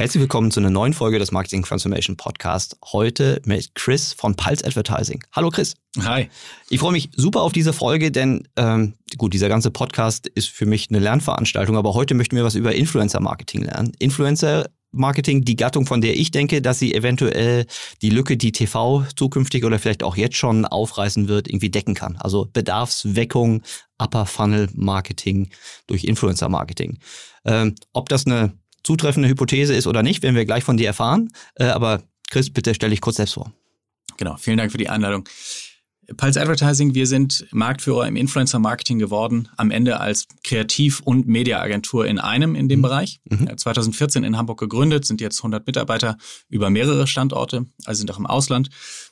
Herzlich willkommen zu einer neuen Folge des Marketing Transformation Podcast. Heute mit Chris von Pulse Advertising. Hallo Chris. Hi. Ich freue mich super auf diese Folge, denn ähm, gut, dieser ganze Podcast ist für mich eine Lernveranstaltung, aber heute möchten wir was über Influencer Marketing lernen. Influencer Marketing, die Gattung, von der ich denke, dass sie eventuell die Lücke, die TV zukünftig oder vielleicht auch jetzt schon aufreißen wird, irgendwie decken kann. Also Bedarfsweckung, Upper Funnel Marketing durch Influencer Marketing. Ähm, ob das eine zutreffende Hypothese ist oder nicht, werden wir gleich von dir erfahren. Äh, aber Chris, bitte stell dich kurz selbst vor. Genau, vielen Dank für die Einladung. Pulse Advertising, wir sind Marktführer im Influencer-Marketing geworden, am Ende als Kreativ- und Mediaagentur in einem in dem mhm. Bereich. Mhm. 2014 in Hamburg gegründet, sind jetzt 100 Mitarbeiter über mehrere Standorte, also sind auch im Ausland,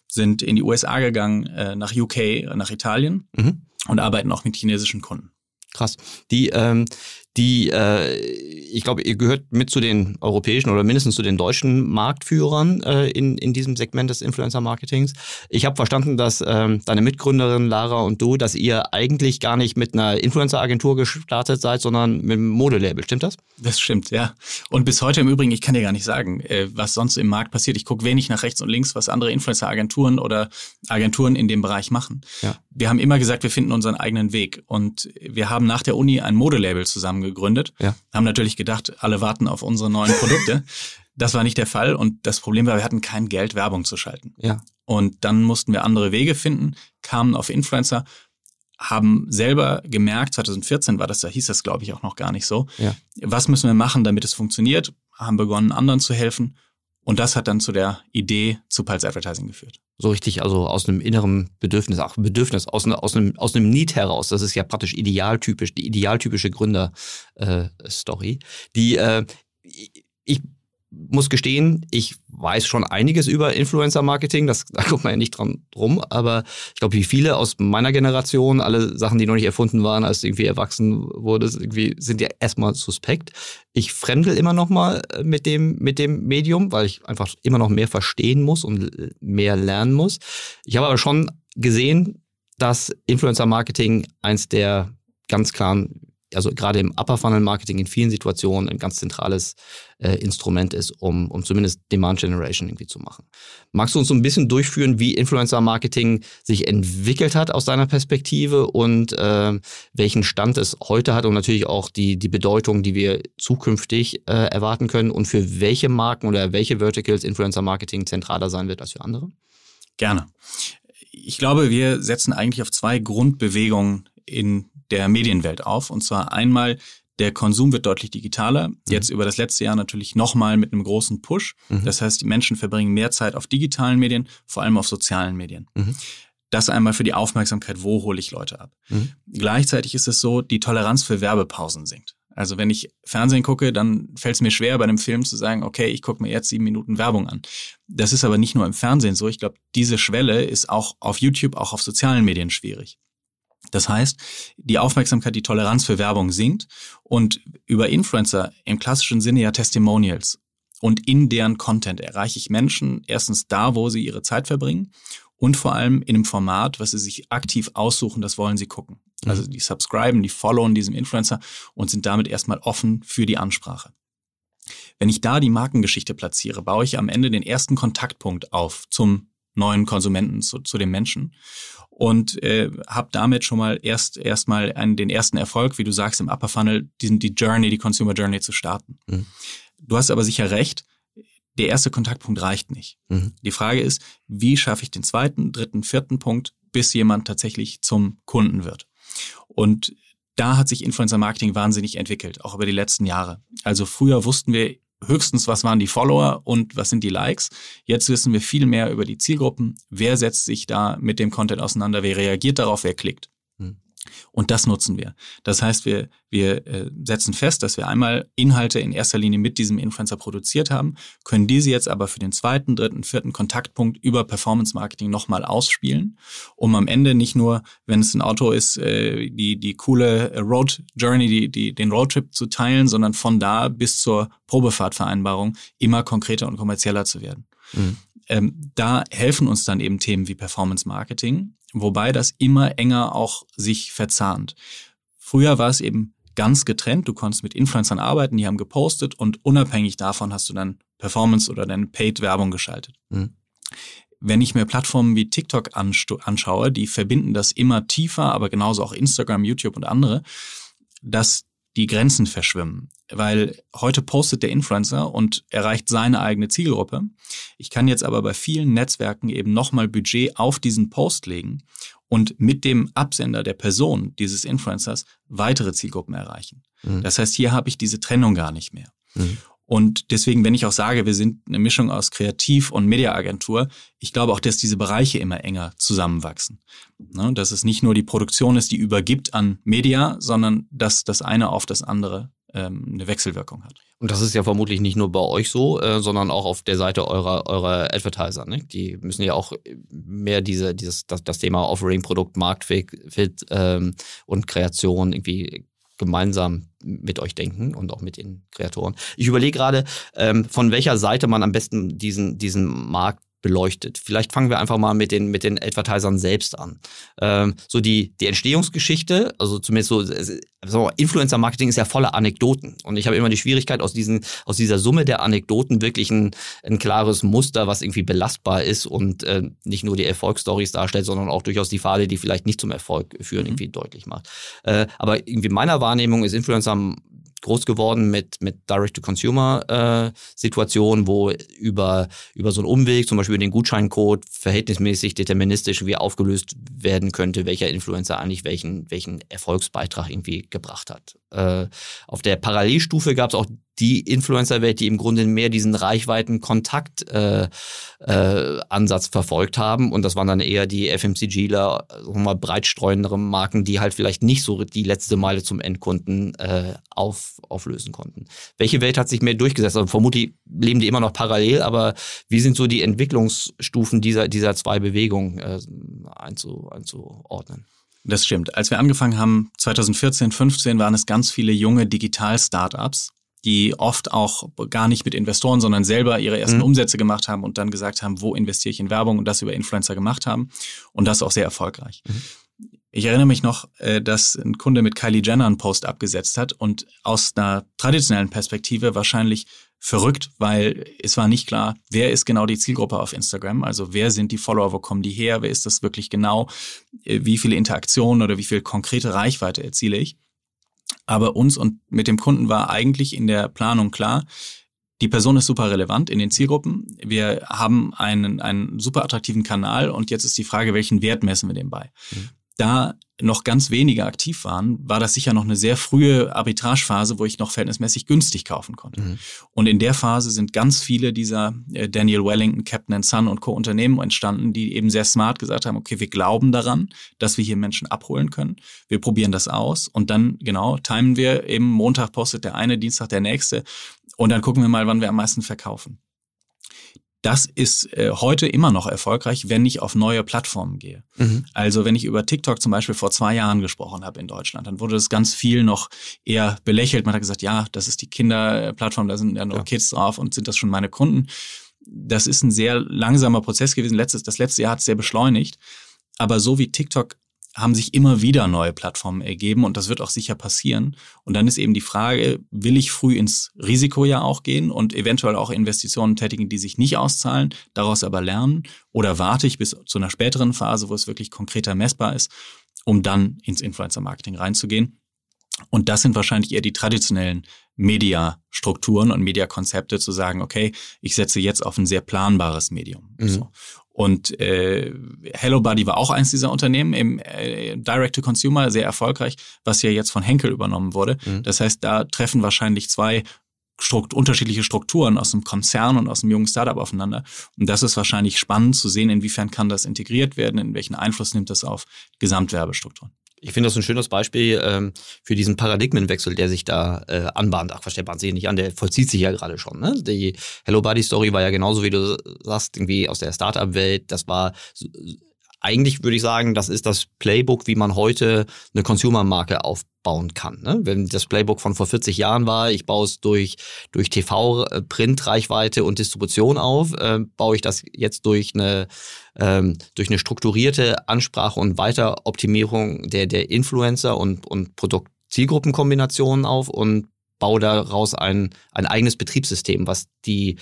sind in die USA gegangen, äh, nach UK, nach Italien mhm. und arbeiten auch mit chinesischen Kunden. Krass. Die, ähm, die, äh, ich glaube, ihr gehört mit zu den europäischen oder mindestens zu den deutschen Marktführern äh, in, in diesem Segment des Influencer-Marketings. Ich habe verstanden, dass ähm, deine Mitgründerin Lara und du, dass ihr eigentlich gar nicht mit einer Influencer-Agentur gestartet seid, sondern mit einem Modelabel. Stimmt das? Das stimmt, ja. Und bis heute im Übrigen, ich kann dir gar nicht sagen, äh, was sonst im Markt passiert. Ich gucke wenig nach rechts und links, was andere Influencer-Agenturen oder Agenturen in dem Bereich machen. Ja. Wir haben immer gesagt, wir finden unseren eigenen Weg. Und wir haben nach der Uni ein Modelabel zusammen gegründet. Ja. Haben natürlich gedacht, alle warten auf unsere neuen Produkte. das war nicht der Fall und das Problem war, wir hatten kein Geld, Werbung zu schalten. Ja. Und dann mussten wir andere Wege finden, kamen auf Influencer, haben selber gemerkt, 2014 war das, da hieß das glaube ich auch noch gar nicht so, ja. was müssen wir machen, damit es funktioniert, haben begonnen, anderen zu helfen und das hat dann zu der Idee zu Pulse Advertising geführt. So richtig, also aus einem inneren Bedürfnis, auch Bedürfnis, aus, aus, einem, aus einem Need heraus. Das ist ja praktisch idealtypisch, die idealtypische Gründer-Story. Äh, die, äh, ich muss gestehen, ich weiß schon einiges über Influencer-Marketing, da kommt man ja nicht dran rum, aber ich glaube, wie viele aus meiner Generation, alle Sachen, die noch nicht erfunden waren, als irgendwie erwachsen wurdest, irgendwie sind ja erstmal suspekt. Ich fremdel immer noch mal äh, mit dem, mit dem Medium, weil ich einfach immer noch mehr verstehen muss und mehr lernen muss. Ich habe aber schon gesehen, dass Influencer-Marketing eins der ganz klaren also gerade im Upper Funnel Marketing in vielen Situationen ein ganz zentrales äh, Instrument ist, um, um zumindest Demand Generation irgendwie zu machen. Magst du uns so ein bisschen durchführen, wie Influencer Marketing sich entwickelt hat aus deiner Perspektive und äh, welchen Stand es heute hat und natürlich auch die, die Bedeutung, die wir zukünftig äh, erwarten können und für welche Marken oder welche Verticals Influencer Marketing zentraler sein wird als für andere? Gerne. Ich glaube, wir setzen eigentlich auf zwei Grundbewegungen in der Medienwelt auf. Und zwar einmal der Konsum wird deutlich digitaler. Mhm. Jetzt über das letzte Jahr natürlich nochmal mit einem großen Push. Mhm. Das heißt, die Menschen verbringen mehr Zeit auf digitalen Medien, vor allem auf sozialen Medien. Mhm. Das einmal für die Aufmerksamkeit, wo hole ich Leute ab. Mhm. Gleichzeitig ist es so, die Toleranz für Werbepausen sinkt. Also wenn ich Fernsehen gucke, dann fällt es mir schwer, bei einem Film zu sagen, okay, ich gucke mir jetzt sieben Minuten Werbung an. Das ist aber nicht nur im Fernsehen so. Ich glaube, diese Schwelle ist auch auf YouTube, auch auf sozialen Medien schwierig. Das heißt, die Aufmerksamkeit, die Toleranz für Werbung sinkt und über Influencer im klassischen Sinne ja Testimonials und in deren Content erreiche ich Menschen erstens da, wo sie ihre Zeit verbringen und vor allem in einem Format, was sie sich aktiv aussuchen, das wollen sie gucken. Mhm. Also die subscriben, die followen diesem Influencer und sind damit erstmal offen für die Ansprache. Wenn ich da die Markengeschichte platziere, baue ich am Ende den ersten Kontaktpunkt auf zum neuen Konsumenten, zu, zu dem Menschen und äh, habe damit schon mal erst erstmal den ersten Erfolg, wie du sagst, im Upper Funnel, diesen, die Journey, die Consumer Journey zu starten. Mhm. Du hast aber sicher recht, der erste Kontaktpunkt reicht nicht. Mhm. Die Frage ist, wie schaffe ich den zweiten, dritten, vierten Punkt, bis jemand tatsächlich zum Kunden wird? Und da hat sich Influencer Marketing wahnsinnig entwickelt, auch über die letzten Jahre. Also früher wussten wir höchstens, was waren die Follower und was sind die Likes. Jetzt wissen wir viel mehr über die Zielgruppen. Wer setzt sich da mit dem Content auseinander? Wer reagiert darauf? Wer klickt? Und das nutzen wir. Das heißt, wir, wir äh, setzen fest, dass wir einmal Inhalte in erster Linie mit diesem Influencer produziert haben, können diese jetzt aber für den zweiten, dritten, vierten Kontaktpunkt über Performance Marketing nochmal ausspielen, um am Ende nicht nur, wenn es ein Auto ist, äh, die, die coole Road Journey, die, die, den Roadtrip zu teilen, sondern von da bis zur Probefahrtvereinbarung immer konkreter und kommerzieller zu werden. Mhm. Ähm, da helfen uns dann eben Themen wie Performance Marketing, wobei das immer enger auch sich verzahnt. Früher war es eben ganz getrennt. Du konntest mit Influencern arbeiten, die haben gepostet und unabhängig davon hast du dann Performance oder deine Paid-Werbung geschaltet. Mhm. Wenn ich mir Plattformen wie TikTok anschaue, die verbinden das immer tiefer, aber genauso auch Instagram, YouTube und andere, dass die Grenzen verschwimmen. Weil heute postet der Influencer und erreicht seine eigene Zielgruppe. Ich kann jetzt aber bei vielen Netzwerken eben nochmal Budget auf diesen Post legen und mit dem Absender der Person dieses Influencers weitere Zielgruppen erreichen. Mhm. Das heißt, hier habe ich diese Trennung gar nicht mehr. Mhm. Und deswegen, wenn ich auch sage, wir sind eine Mischung aus Kreativ- und Mediaagentur, ich glaube auch, dass diese Bereiche immer enger zusammenwachsen. Ne? Dass es nicht nur die Produktion ist, die übergibt an Media, sondern dass das eine auf das andere ähm, eine Wechselwirkung hat. Und das ist ja vermutlich nicht nur bei euch so, äh, sondern auch auf der Seite eurer, eurer Advertiser. Ne? Die müssen ja auch mehr diese, dieses, das, das Thema Offering, Produkt, Marktfit ähm, und Kreation irgendwie gemeinsam mit euch denken und auch mit den Kreatoren. Ich überlege gerade, ähm, von welcher Seite man am besten diesen, diesen Markt beleuchtet. Vielleicht fangen wir einfach mal mit den, mit den Advertisern selbst an. Ähm, so die, die Entstehungsgeschichte, also zumindest so, so Influencer-Marketing ist ja voller Anekdoten. Und ich habe immer die Schwierigkeit, aus, diesen, aus dieser Summe der Anekdoten wirklich ein, ein klares Muster, was irgendwie belastbar ist und äh, nicht nur die Erfolgsstories darstellt, sondern auch durchaus die Pfade, die vielleicht nicht zum Erfolg führen, mhm. irgendwie deutlich macht. Äh, aber irgendwie meiner Wahrnehmung ist Influencer groß geworden mit, mit Direct-to-Consumer-Situationen, äh, wo über, über so einen Umweg, zum Beispiel den Gutscheincode, verhältnismäßig deterministisch irgendwie aufgelöst werden könnte, welcher Influencer eigentlich welchen, welchen Erfolgsbeitrag irgendwie gebracht hat. Äh, auf der Parallelstufe gab es auch die Influencer-Welt, die im Grunde mehr diesen Reichweiten-Kontakt-Ansatz äh, äh, verfolgt haben. Und das waren dann eher die FMCGler, mal, breitstreundere Marken, die halt vielleicht nicht so die letzte Meile zum Endkunden äh, auf, auflösen konnten. Welche Welt hat sich mehr durchgesetzt? Also vermutlich leben die immer noch parallel, aber wie sind so die Entwicklungsstufen dieser, dieser zwei Bewegungen äh, einzu, einzuordnen? Das stimmt. Als wir angefangen haben, 2014, 15, waren es ganz viele junge Digital-Startups, die oft auch gar nicht mit Investoren, sondern selber ihre ersten mhm. Umsätze gemacht haben und dann gesagt haben, wo investiere ich in Werbung und das über Influencer gemacht haben und das auch sehr erfolgreich. Mhm. Ich erinnere mich noch, äh, dass ein Kunde mit Kylie Jenner einen Post abgesetzt hat und aus einer traditionellen Perspektive wahrscheinlich verrückt, weil es war nicht klar, wer ist genau die Zielgruppe auf Instagram, also wer sind die Follower, wo kommen die her, wer ist das wirklich genau, äh, wie viele Interaktionen oder wie viel konkrete Reichweite erziele ich. Aber uns und mit dem Kunden war eigentlich in der Planung klar, die Person ist super relevant in den Zielgruppen. Wir haben einen, einen super attraktiven Kanal und jetzt ist die Frage, welchen Wert messen wir dem bei? Mhm da noch ganz wenige aktiv waren, war das sicher noch eine sehr frühe Arbitragephase, wo ich noch verhältnismäßig günstig kaufen konnte. Mhm. Und in der Phase sind ganz viele dieser äh, Daniel Wellington, Captain Sun und Co. Unternehmen entstanden, die eben sehr smart gesagt haben, okay, wir glauben daran, dass wir hier Menschen abholen können. Wir probieren das aus und dann, genau, timen wir eben Montag postet der eine, Dienstag der nächste und dann gucken wir mal, wann wir am meisten verkaufen das ist äh, heute immer noch erfolgreich, wenn ich auf neue Plattformen gehe. Mhm. Also wenn ich über TikTok zum Beispiel vor zwei Jahren gesprochen habe in Deutschland, dann wurde das ganz viel noch eher belächelt. Man hat gesagt, ja, das ist die Kinderplattform, da sind ja nur ja. Kids drauf und sind das schon meine Kunden. Das ist ein sehr langsamer Prozess gewesen. Letztes, das letzte Jahr hat es sehr beschleunigt. Aber so wie TikTok haben sich immer wieder neue Plattformen ergeben und das wird auch sicher passieren. Und dann ist eben die Frage, will ich früh ins Risiko ja auch gehen und eventuell auch Investitionen tätigen, die sich nicht auszahlen, daraus aber lernen oder warte ich bis zu einer späteren Phase, wo es wirklich konkreter messbar ist, um dann ins Influencer-Marketing reinzugehen. Und das sind wahrscheinlich eher die traditionellen Mediastrukturen und Mediakonzepte zu sagen, okay, ich setze jetzt auf ein sehr planbares Medium. Mhm. So. Und äh, Hello Buddy war auch eins dieser Unternehmen im äh, Direct-to-Consumer, sehr erfolgreich, was ja jetzt von Henkel übernommen wurde. Mhm. Das heißt, da treffen wahrscheinlich zwei Strukt unterschiedliche Strukturen aus dem Konzern und aus dem jungen Startup aufeinander. Und das ist wahrscheinlich spannend zu sehen, inwiefern kann das integriert werden, in welchen Einfluss nimmt das auf Gesamtwerbestrukturen. Ich finde das ein schönes Beispiel ähm, für diesen Paradigmenwechsel, der sich da äh, anbahnt. Ach, was der bahnt sich nicht an, der vollzieht sich ja gerade schon. Ne? Die Hello Buddy Story war ja genauso, wie du sagst, irgendwie aus der Startup-Welt. Das war eigentlich würde ich sagen, das ist das Playbook, wie man heute eine Consumer-Marke aufbauen kann. Ne? Wenn das Playbook von vor 40 Jahren war, ich baue es durch, durch TV, äh, Print, Reichweite und Distribution auf, äh, baue ich das jetzt durch eine, ähm, durch eine strukturierte Ansprache und Weiteroptimierung der, der Influencer und, und Produkt-Zielgruppenkombinationen auf und baue daraus ein, ein eigenes Betriebssystem, was die,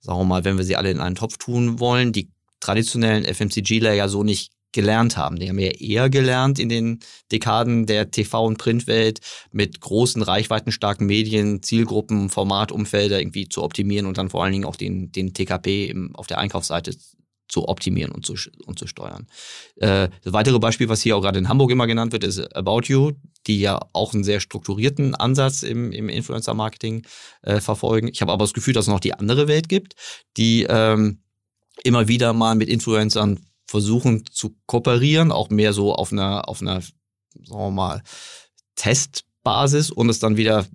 sagen wir mal, wenn wir sie alle in einen Topf tun wollen, die traditionellen FMCGler ja so nicht gelernt haben. Die haben ja eher gelernt in den Dekaden der TV- und Printwelt mit großen, reichweitenstarken Medien, Zielgruppen, Formatumfelder irgendwie zu optimieren und dann vor allen Dingen auch den, den TKP im, auf der Einkaufsseite zu optimieren und zu, und zu steuern. Äh, das weitere Beispiel, was hier auch gerade in Hamburg immer genannt wird, ist About You, die ja auch einen sehr strukturierten Ansatz im, im Influencer-Marketing äh, verfolgen. Ich habe aber das Gefühl, dass es noch die andere Welt gibt, die ähm, immer wieder mal mit Influencern versuchen zu kooperieren, auch mehr so auf einer, auf einer, sagen wir mal, Testbasis und es dann wieder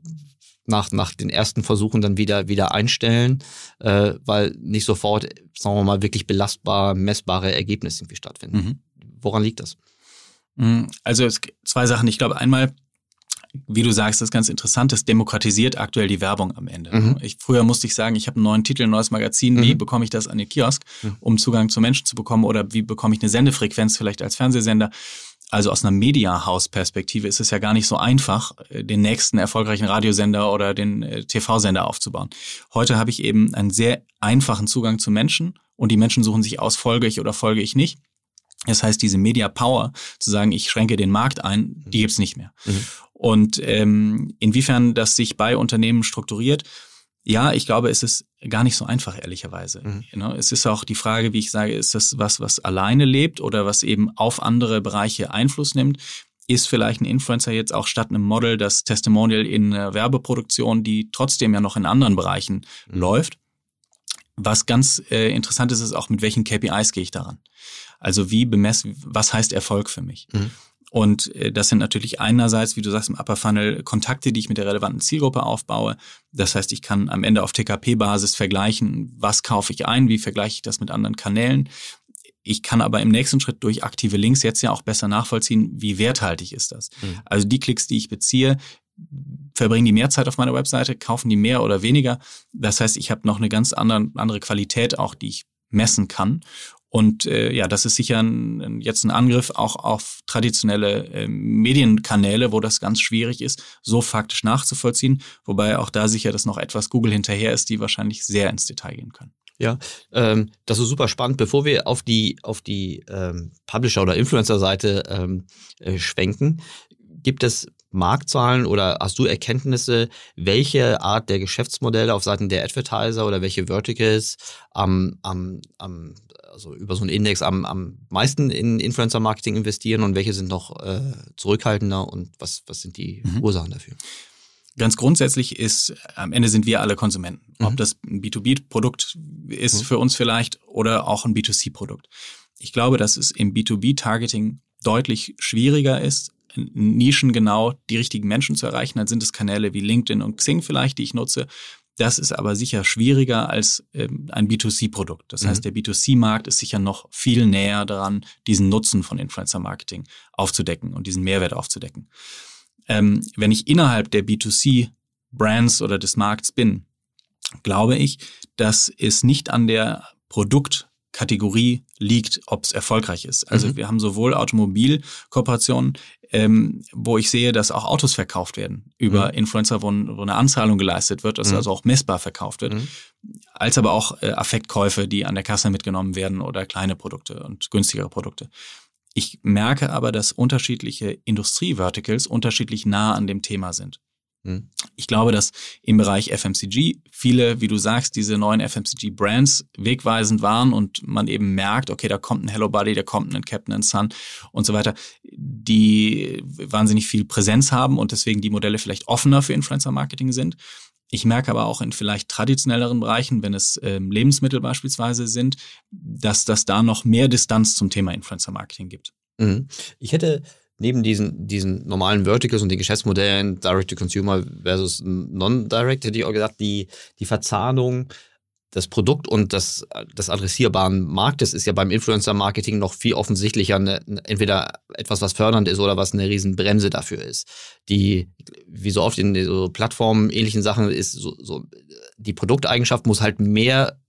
nach, nach den ersten Versuchen dann wieder, wieder einstellen, äh, weil nicht sofort, sagen wir mal, wirklich belastbar, messbare Ergebnisse irgendwie stattfinden. Mhm. Woran liegt das? Mhm. Also es, zwei Sachen. Ich glaube, einmal wie du sagst, das ist ganz interessant, das demokratisiert aktuell die Werbung am Ende. Mhm. Ich, früher musste ich sagen, ich habe einen neuen Titel, ein neues Magazin, wie mhm. bekomme ich das an den Kiosk, mhm. um Zugang zu Menschen zu bekommen oder wie bekomme ich eine Sendefrequenz vielleicht als Fernsehsender. Also aus einer Media-House-Perspektive ist es ja gar nicht so einfach, äh, den nächsten erfolgreichen Radiosender oder den äh, TV-Sender aufzubauen. Heute habe ich eben einen sehr einfachen Zugang zu Menschen und die Menschen suchen sich aus, folge ich oder folge ich nicht. Das heißt, diese Media Power, zu sagen, ich schränke den Markt ein, die gibt's nicht mehr. Mhm. Und ähm, inwiefern das sich bei Unternehmen strukturiert, ja, ich glaube, es ist gar nicht so einfach, ehrlicherweise. Mhm. Es ist auch die Frage, wie ich sage, ist das was, was alleine lebt oder was eben auf andere Bereiche Einfluss nimmt? Ist vielleicht ein Influencer jetzt auch statt einem Model das Testimonial in einer Werbeproduktion, die trotzdem ja noch in anderen Bereichen mhm. läuft? Was ganz äh, interessant ist, ist auch, mit welchen KPIs gehe ich daran? Also wie bemessen, was heißt Erfolg für mich? Mhm. Und äh, das sind natürlich einerseits, wie du sagst, im Upper Funnel Kontakte, die ich mit der relevanten Zielgruppe aufbaue. Das heißt, ich kann am Ende auf TKP-Basis vergleichen, was kaufe ich ein, wie vergleiche ich das mit anderen Kanälen. Ich kann aber im nächsten Schritt durch aktive Links jetzt ja auch besser nachvollziehen, wie werthaltig ist das. Mhm. Also die Klicks, die ich beziehe, verbringen die mehr Zeit auf meiner Webseite, kaufen die mehr oder weniger. Das heißt, ich habe noch eine ganz andere, andere Qualität auch, die ich messen kann. Und äh, ja, das ist sicher ein, jetzt ein Angriff auch auf traditionelle äh, Medienkanäle, wo das ganz schwierig ist, so faktisch nachzuvollziehen. Wobei auch da sicher, dass noch etwas Google hinterher ist, die wahrscheinlich sehr ins Detail gehen können. Ja, ähm, das ist super spannend. Bevor wir auf die, auf die ähm, Publisher- oder Influencer-Seite ähm, äh, schwenken, gibt es Marktzahlen oder hast du Erkenntnisse, welche Art der Geschäftsmodelle auf Seiten der Advertiser oder welche Verticals am, am, am also über so einen Index am, am meisten in Influencer-Marketing investieren und welche sind noch äh, zurückhaltender und was, was sind die mhm. Ursachen dafür? Ganz grundsätzlich ist, am Ende sind wir alle Konsumenten. Mhm. Ob das ein B2B-Produkt ist mhm. für uns vielleicht oder auch ein B2C-Produkt. Ich glaube, dass es im B2B-Targeting deutlich schwieriger ist, Nischen genau die richtigen Menschen zu erreichen. Dann sind es Kanäle wie LinkedIn und Xing vielleicht, die ich nutze. Das ist aber sicher schwieriger als ähm, ein B2C-Produkt. Das mhm. heißt, der B2C-Markt ist sicher noch viel näher daran, diesen Nutzen von Influencer-Marketing aufzudecken und diesen Mehrwert aufzudecken. Ähm, wenn ich innerhalb der B2C-Brands oder des Markts bin, glaube ich, dass es nicht an der Produkt Kategorie liegt, ob es erfolgreich ist. Also mhm. wir haben sowohl Automobilkooperationen, ähm, wo ich sehe, dass auch Autos verkauft werden über mhm. Influencer, wo, wo, eine Anzahlung geleistet wird, dass mhm. also auch messbar verkauft wird, mhm. als aber auch äh, Affektkäufe, die an der Kasse mitgenommen werden oder kleine Produkte und günstigere Produkte. Ich merke aber, dass unterschiedliche Industrieverticals unterschiedlich nah an dem Thema sind. Hm. Ich glaube, dass im Bereich FMCG viele, wie du sagst, diese neuen FMCG-Brands wegweisend waren und man eben merkt, okay, da kommt ein Hello Buddy, da kommt ein Captain Sun und so weiter, die wahnsinnig viel Präsenz haben und deswegen die Modelle vielleicht offener für Influencer-Marketing sind. Ich merke aber auch in vielleicht traditionelleren Bereichen, wenn es ähm, Lebensmittel beispielsweise sind, dass das da noch mehr Distanz zum Thema Influencer-Marketing gibt. Mhm. Ich hätte neben diesen, diesen normalen Verticals und den Geschäftsmodellen Direct-to-Consumer versus Non-Direct, hätte ich auch gesagt, die, die Verzahnung das Produkt und das, das adressierbaren Marktes ist ja beim Influencer-Marketing noch viel offensichtlicher eine, entweder etwas, was fördernd ist oder was eine Riesenbremse dafür ist. Die, wie so oft in so Plattformen ähnlichen Sachen ist, so, so die Produkteigenschaft muss halt mehr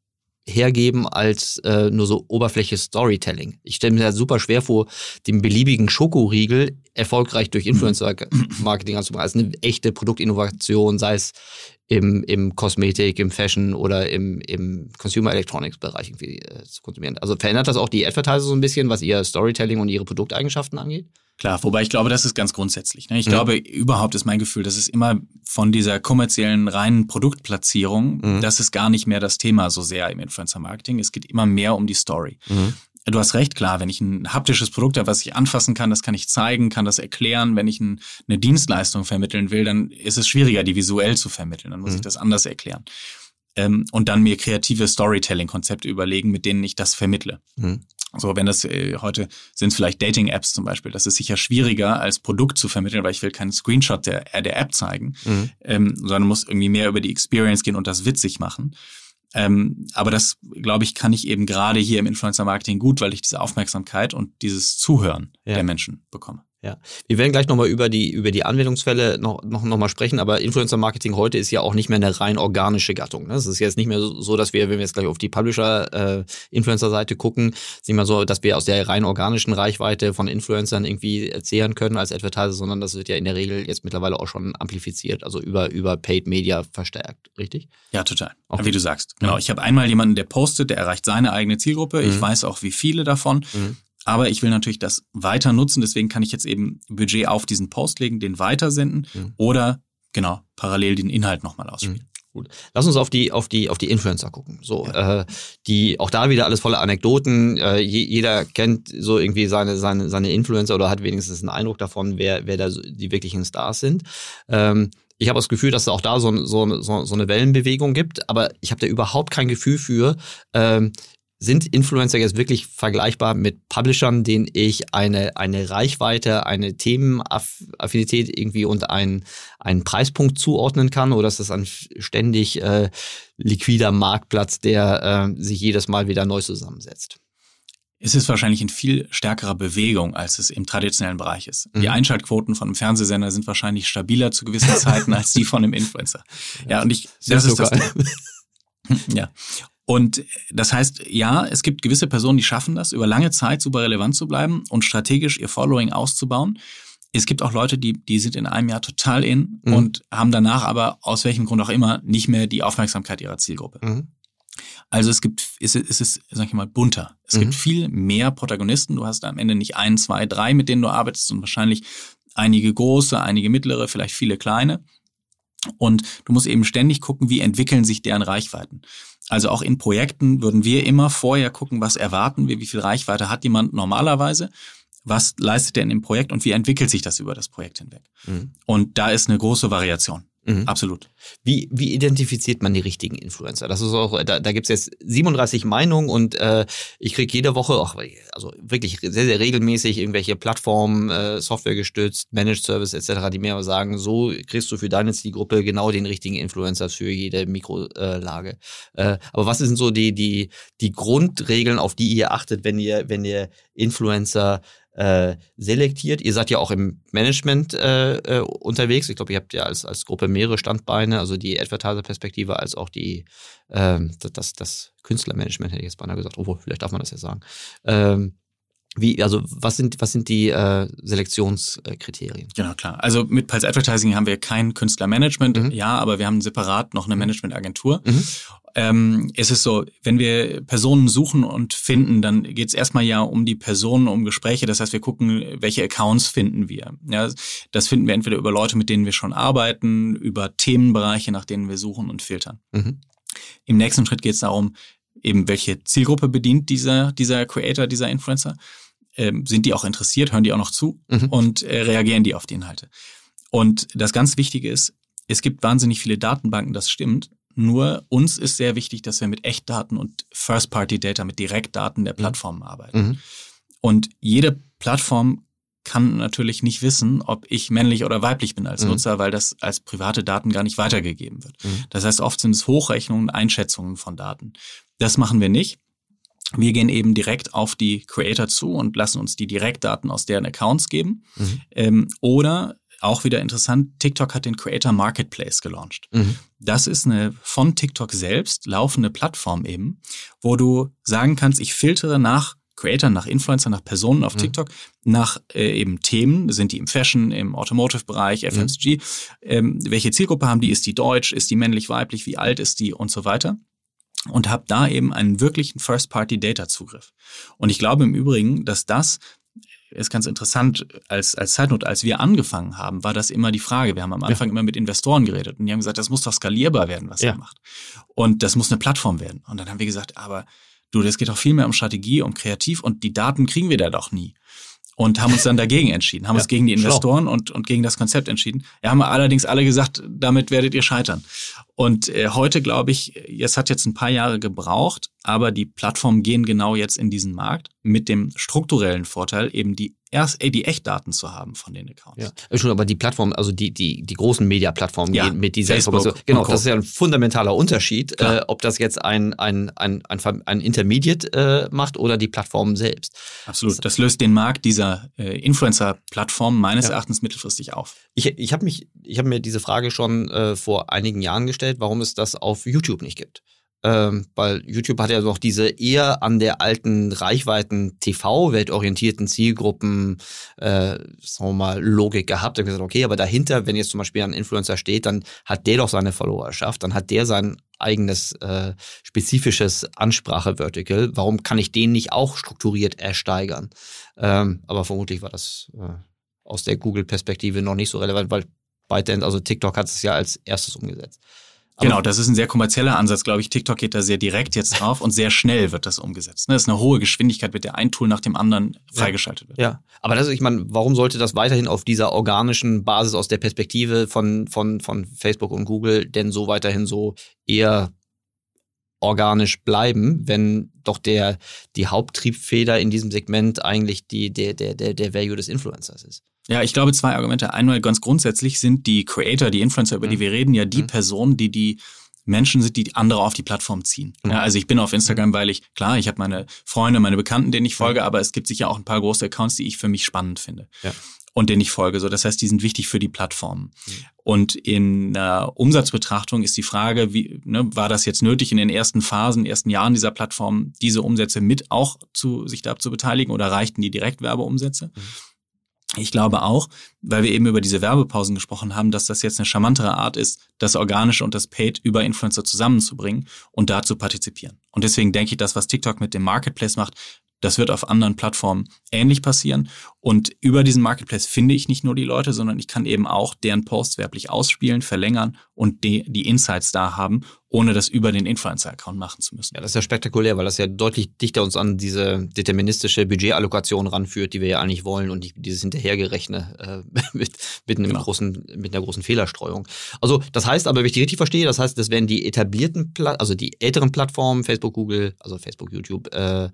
hergeben als äh, nur so Oberfläche Storytelling. Ich stelle mir da super schwer vor, den beliebigen Schokoriegel erfolgreich durch Influencer-Marketing anzumachen, als eine echte Produktinnovation, sei es im, im Kosmetik, im Fashion oder im, im Consumer Electronics Bereich irgendwie äh, zu konsumieren. Also verändert das auch die Advertiser so ein bisschen, was ihr Storytelling und ihre Produkteigenschaften angeht? Klar, wobei ich glaube, das ist ganz grundsätzlich. Ne? Ich mhm. glaube, überhaupt ist mein Gefühl, dass es immer von dieser kommerziellen reinen Produktplatzierung, mhm. das ist gar nicht mehr das Thema so sehr im Influencer-Marketing. Es geht immer mehr um die Story. Mhm. Du hast recht, klar, wenn ich ein haptisches Produkt habe, was ich anfassen kann, das kann ich zeigen, kann das erklären. Wenn ich ein, eine Dienstleistung vermitteln will, dann ist es schwieriger, die visuell zu vermitteln. Dann muss ich mhm. das anders erklären. Ähm, und dann mir kreative Storytelling-Konzepte überlegen, mit denen ich das vermittle. So, wenn das äh, heute sind es vielleicht Dating-Apps zum Beispiel, das ist sicher schwieriger als Produkt zu vermitteln, weil ich will keinen Screenshot der, äh, der App zeigen, mhm. ähm, sondern muss irgendwie mehr über die Experience gehen und das witzig machen. Ähm, aber das, glaube ich, kann ich eben gerade hier im Influencer-Marketing gut, weil ich diese Aufmerksamkeit und dieses Zuhören ja. der Menschen bekomme. Ja, wir werden gleich nochmal über die, über die Anwendungsfälle noch, noch, noch mal sprechen, aber Influencer-Marketing heute ist ja auch nicht mehr eine rein organische Gattung. Ne? Es ist jetzt nicht mehr so, dass wir, wenn wir jetzt gleich auf die Publisher-Influencer-Seite äh, gucken, ist nicht mehr so, dass wir aus der rein organischen Reichweite von Influencern irgendwie erzählen können als Advertiser, sondern das wird ja in der Regel jetzt mittlerweile auch schon amplifiziert, also über, über Paid Media verstärkt, richtig? Ja, total. Okay. Wie du sagst. Genau. Ich habe einmal jemanden, der postet, der erreicht seine eigene Zielgruppe. Mhm. Ich weiß auch, wie viele davon. Mhm. Aber ich will natürlich das weiter nutzen, deswegen kann ich jetzt eben Budget auf diesen Post legen, den weitersenden mhm. oder genau parallel den Inhalt nochmal ausspielen. Mhm. Gut. Lass uns auf die auf die auf die Influencer gucken. So, ja. äh, die auch da wieder alles voller Anekdoten. Äh, jeder kennt so irgendwie seine seine seine Influencer oder hat wenigstens einen Eindruck davon, wer wer da die wirklichen Stars sind. Ähm, ich habe das Gefühl, dass es auch da so, so, so, so eine Wellenbewegung gibt, aber ich habe da überhaupt kein Gefühl für, ähm, sind Influencer jetzt wirklich vergleichbar mit Publishern, denen ich eine, eine Reichweite, eine Themenaffinität irgendwie und einen, einen Preispunkt zuordnen kann? Oder ist das ein ständig äh, liquider Marktplatz, der äh, sich jedes Mal wieder neu zusammensetzt? Es ist wahrscheinlich in viel stärkerer Bewegung, als es im traditionellen Bereich ist. Mhm. Die Einschaltquoten von einem Fernsehsender sind wahrscheinlich stabiler zu gewissen Zeiten als die von einem Influencer. Ja, und ich, das ist das. ja. Und das heißt, ja, es gibt gewisse Personen, die schaffen das, über lange Zeit super relevant zu bleiben und strategisch ihr Following auszubauen. Es gibt auch Leute, die, die sind in einem Jahr total in mhm. und haben danach aber aus welchem Grund auch immer nicht mehr die Aufmerksamkeit ihrer Zielgruppe. Mhm. Also es gibt, es ist, es ist, sag ich mal, bunter. Es mhm. gibt viel mehr Protagonisten. Du hast am Ende nicht ein, zwei, drei, mit denen du arbeitest und wahrscheinlich einige große, einige mittlere, vielleicht viele kleine. Und du musst eben ständig gucken, wie entwickeln sich deren Reichweiten. Also auch in Projekten würden wir immer vorher gucken, was erwarten wir, wie viel Reichweite hat jemand normalerweise, was leistet er in dem Projekt und wie entwickelt sich das über das Projekt hinweg. Mhm. Und da ist eine große Variation. Mhm. Absolut. Wie, wie identifiziert man die richtigen Influencer? Das ist auch, da, da gibt es jetzt 37 Meinungen und äh, ich kriege jede Woche, auch, also wirklich sehr, sehr regelmäßig irgendwelche Plattformen, äh, Software gestützt, Managed Service etc., die mir sagen, so kriegst du für deine Zielgruppe genau den richtigen Influencer für jede Mikrolage. Äh, aber was sind so die, die, die Grundregeln, auf die ihr achtet, wenn ihr, wenn ihr Influencer äh, selektiert. Ihr seid ja auch im Management äh, äh, unterwegs. Ich glaube, ihr habt ja als, als Gruppe mehrere Standbeine, also die Advertiser-Perspektive als auch die ähm, das, das Künstlermanagement, hätte ich jetzt beinahe gesagt. Obwohl, vielleicht darf man das ja sagen. Ähm, wie, also was sind, was sind die äh, Selektionskriterien? Genau, klar. Also mit Pulse Advertising haben wir kein Künstlermanagement, mhm. ja, aber wir haben separat noch eine mhm. Managementagentur. Mhm. Ähm, es ist so, wenn wir Personen suchen und finden, dann geht es erstmal ja um die Personen, um Gespräche. Das heißt, wir gucken, welche Accounts finden wir. Ja, das finden wir entweder über Leute, mit denen wir schon arbeiten, über Themenbereiche, nach denen wir suchen und filtern. Mhm. Im nächsten Schritt geht es darum, eben welche Zielgruppe bedient dieser, dieser Creator, dieser Influencer ähm, sind die auch interessiert, hören die auch noch zu mhm. und äh, reagieren die auf die Inhalte. Und das ganz Wichtige ist, es gibt wahnsinnig viele Datenbanken, das stimmt. Nur uns ist sehr wichtig, dass wir mit Echtdaten und First-Party-Data, mit Direktdaten der mhm. Plattformen arbeiten. Mhm. Und jede Plattform kann natürlich nicht wissen, ob ich männlich oder weiblich bin als Mhm. Nutzer, weil das als private Daten gar nicht weitergegeben wird. Mhm. Das heißt, oft sind es Hochrechnungen, Einschätzungen von Daten. Das machen wir nicht. Wir gehen eben direkt auf die Creator zu und lassen uns die Direktdaten aus deren Accounts geben. Mhm. Ähm, oder auch wieder interessant, TikTok hat den Creator Marketplace gelauncht. Mhm. Das ist eine von TikTok selbst laufende Plattform eben, wo du sagen kannst, ich filtere nach Creator, nach Influencer, nach Personen auf Mhm. TikTok, nach äh, eben Themen, sind die im Fashion, im Automotive-Bereich, FMCG, ähm, welche Zielgruppe haben die, ist die deutsch, ist die männlich, weiblich, wie alt ist die und so weiter. Und habe da eben einen wirklichen First-Party-Data-Zugriff. Und ich glaube im Übrigen, dass das ist ganz interessant, als, als Zeitnot, als wir angefangen haben, war das immer die Frage. Wir haben am Anfang immer mit Investoren geredet und die haben gesagt, das muss doch skalierbar werden, was Ja. ihr macht. Und das muss eine Plattform werden. Und dann haben wir gesagt, aber du, das geht doch viel mehr um Strategie, um Kreativ und die Daten kriegen wir da doch nie. Und haben uns dann dagegen entschieden, haben Ja, uns gegen die schlau. Investoren und, und gegen das Konzept entschieden. Wir haben allerdings alle gesagt, damit werdet ihr scheitern. Und äh, heute glaube ich, es hat jetzt ein paar Jahre gebraucht, aber die Plattformen gehen genau jetzt in diesen Markt mit dem strukturellen Vorteil, eben die erst äh, die Echtdaten zu haben von den Accounts. Ja, Äh, schon, aber die Plattform, also die, die, die großen Media-Plattformen Ja, gehen mit dieser Facebook Information. Genau, das ist ja ein fundamentaler Unterschied, äh, ob das jetzt ein, ein, ein, ein, ein Intermediate äh, macht oder die Plattform selbst. Absolut. Das löst den Markt dieser äh, Influencer-Plattformen meines Ja. Erachtens mittelfristig auf. Ich, ich habe habe mir diese Frage schon äh, vor einigen Jahren gestellt, warum es das auf YouTube nicht gibt. Ähm, weil YouTube hat ja noch diese eher an der alten Reichweiten TV-weltorientierten Zielgruppen, äh, sagen wir mal, Logik gehabt. Ich gesagt, okay, aber dahinter, wenn jetzt zum Beispiel ein Influencer steht, dann hat der doch seine Followerschaft, dann hat der sein eigenes äh, spezifisches Ansprache-Vertical. Warum kann ich den nicht auch strukturiert ersteigern? Ähm, aber vermutlich war das äh, aus der Google-Perspektive noch nicht so relevant, weil ByteDance, also TikTok hat es ja als erstes umgesetzt. Aber- Genau, das ist ein sehr kommerzieller Ansatz, glaube ich. TikTok geht da sehr direkt jetzt drauf und sehr schnell wird das umgesetzt. Ne? Das ist eine hohe Geschwindigkeit, mit der ein Tool nach dem anderen freigeschaltet wird. Ja, aber das, ich meine, warum sollte das weiterhin auf dieser organischen Basis aus der Perspektive von, von, von Facebook und Google denn so weiterhin so eher organisch bleiben, wenn doch der, die Haupttriebfeder in diesem Segment eigentlich die, der, der, der, der Value des Influencers ist? Ja, ich glaube, zwei Argumente. Einmal ganz grundsätzlich sind die Creator, die Influencer, über die Mhm. wir reden, ja die Mhm. Personen, die die Menschen sind, die andere auf die Plattform ziehen. Mhm. Ja, also ich bin auf Instagram, weil ich, klar, ich habe meine Freunde, meine Bekannten, denen ich folge, aber es gibt sicher auch ein paar große Accounts, die ich für mich spannend finde. Ja. Und denen ich folge. So, das heißt, die sind wichtig für die Plattformen. Mhm. Und in einer Umsatzbetrachtung ist die Frage, wie, ne, war das jetzt nötig in den ersten Phasen, ersten Jahren dieser Plattform, diese Umsätze mit auch zu, sich da zu beteiligen oder reichten die Direktwerbeumsätze? Ich glaube auch, weil wir eben über diese Werbepausen gesprochen haben, dass das jetzt eine charmantere Art ist, das Organische und das Paid über Influencer zusammenzubringen und da zu partizipieren. Und deswegen denke ich, das, was TikTok mit dem Marketplace macht, das wird auf anderen Plattformen ähnlich passieren. Und über diesen Marketplace finde ich nicht nur die Leute, sondern ich kann eben auch deren Posts werblich ausspielen, verlängern und die, die Insights da haben, ohne das über den Influencer-Account machen zu müssen. Ja, das ist ja spektakulär, weil das ja deutlich dichter uns an diese deterministische Budgetallokation ranführt, die wir ja eigentlich wollen und nicht dieses Hinterhergerechne äh, mit, mit, einem Genau. großen, mit einer großen Fehlerstreuung. Also das heißt aber, wenn ich die richtig verstehe, das heißt, das werden die etablierten, Pla also die älteren Plattformen, Facebook, Google, also Facebook, YouTube, äh,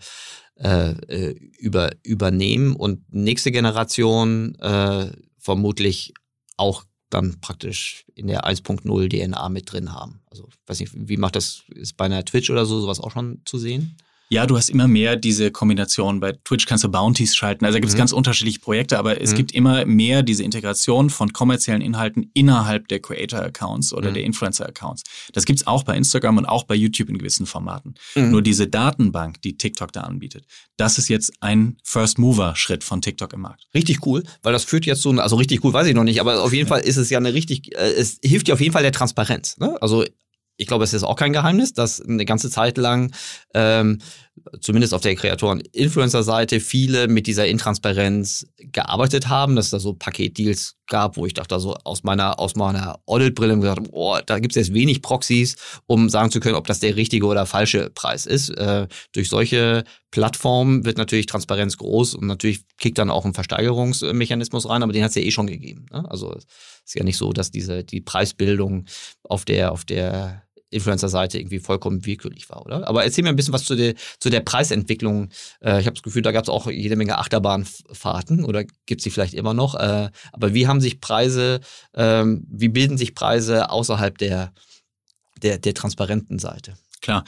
äh, äh, über, übernehmen und nächste Generation äh, vermutlich auch dann praktisch in der 1.0 DNA mit drin haben. Also weiß nicht, wie macht das, ist bei einer Twitch oder so sowas auch schon zu sehen? Ja, du hast immer mehr diese Kombination. Bei Twitch kannst du Bounties schalten. Also da gibt es Mhm. ganz unterschiedliche Projekte, aber es Mhm. gibt immer mehr diese Integration von kommerziellen Inhalten innerhalb der Creator-Accounts oder Mhm. der Influencer-Accounts. Das gibt's auch bei Instagram und auch bei YouTube in gewissen Formaten. Mhm. Nur diese Datenbank, die TikTok da anbietet, das ist jetzt ein First-Mover-Schritt von TikTok im Markt. Richtig cool, weil das führt jetzt so, also richtig cool weiß ich noch nicht, aber auf jeden Fall ist es ja eine richtig, äh, es hilft ja auf jeden Fall der Transparenz. Ne? Also ich glaube, es ist auch kein Geheimnis, dass eine ganze Zeit lang, ähm, zumindest auf der Kreatoren-Influencer-Seite, viele mit dieser Intransparenz gearbeitet haben, dass es da so Paketdeals gab, wo ich dachte, so aus meiner, aus meiner Audit-Brille gesagt habe, oh, da gibt es jetzt wenig Proxys, um sagen zu können, ob das der richtige oder falsche Preis ist. Äh, durch solche Plattformen wird natürlich Transparenz groß und natürlich kickt dann auch ein Versteigerungsmechanismus rein, aber den hat es ja eh schon gegeben. Ne? Also es ist ja nicht so, dass diese die Preisbildung auf der auf der Influencer-Seite irgendwie vollkommen willkürlich war, oder? Aber erzähl mir ein bisschen was zu der, zu der Preisentwicklung. Äh, ich habe das Gefühl, da gab es auch jede Menge Achterbahnfahrten oder gibt es die vielleicht immer noch. Äh, aber wie haben sich Preise, ähm, wie bilden sich Preise außerhalb der, der, der transparenten Seite? Klar.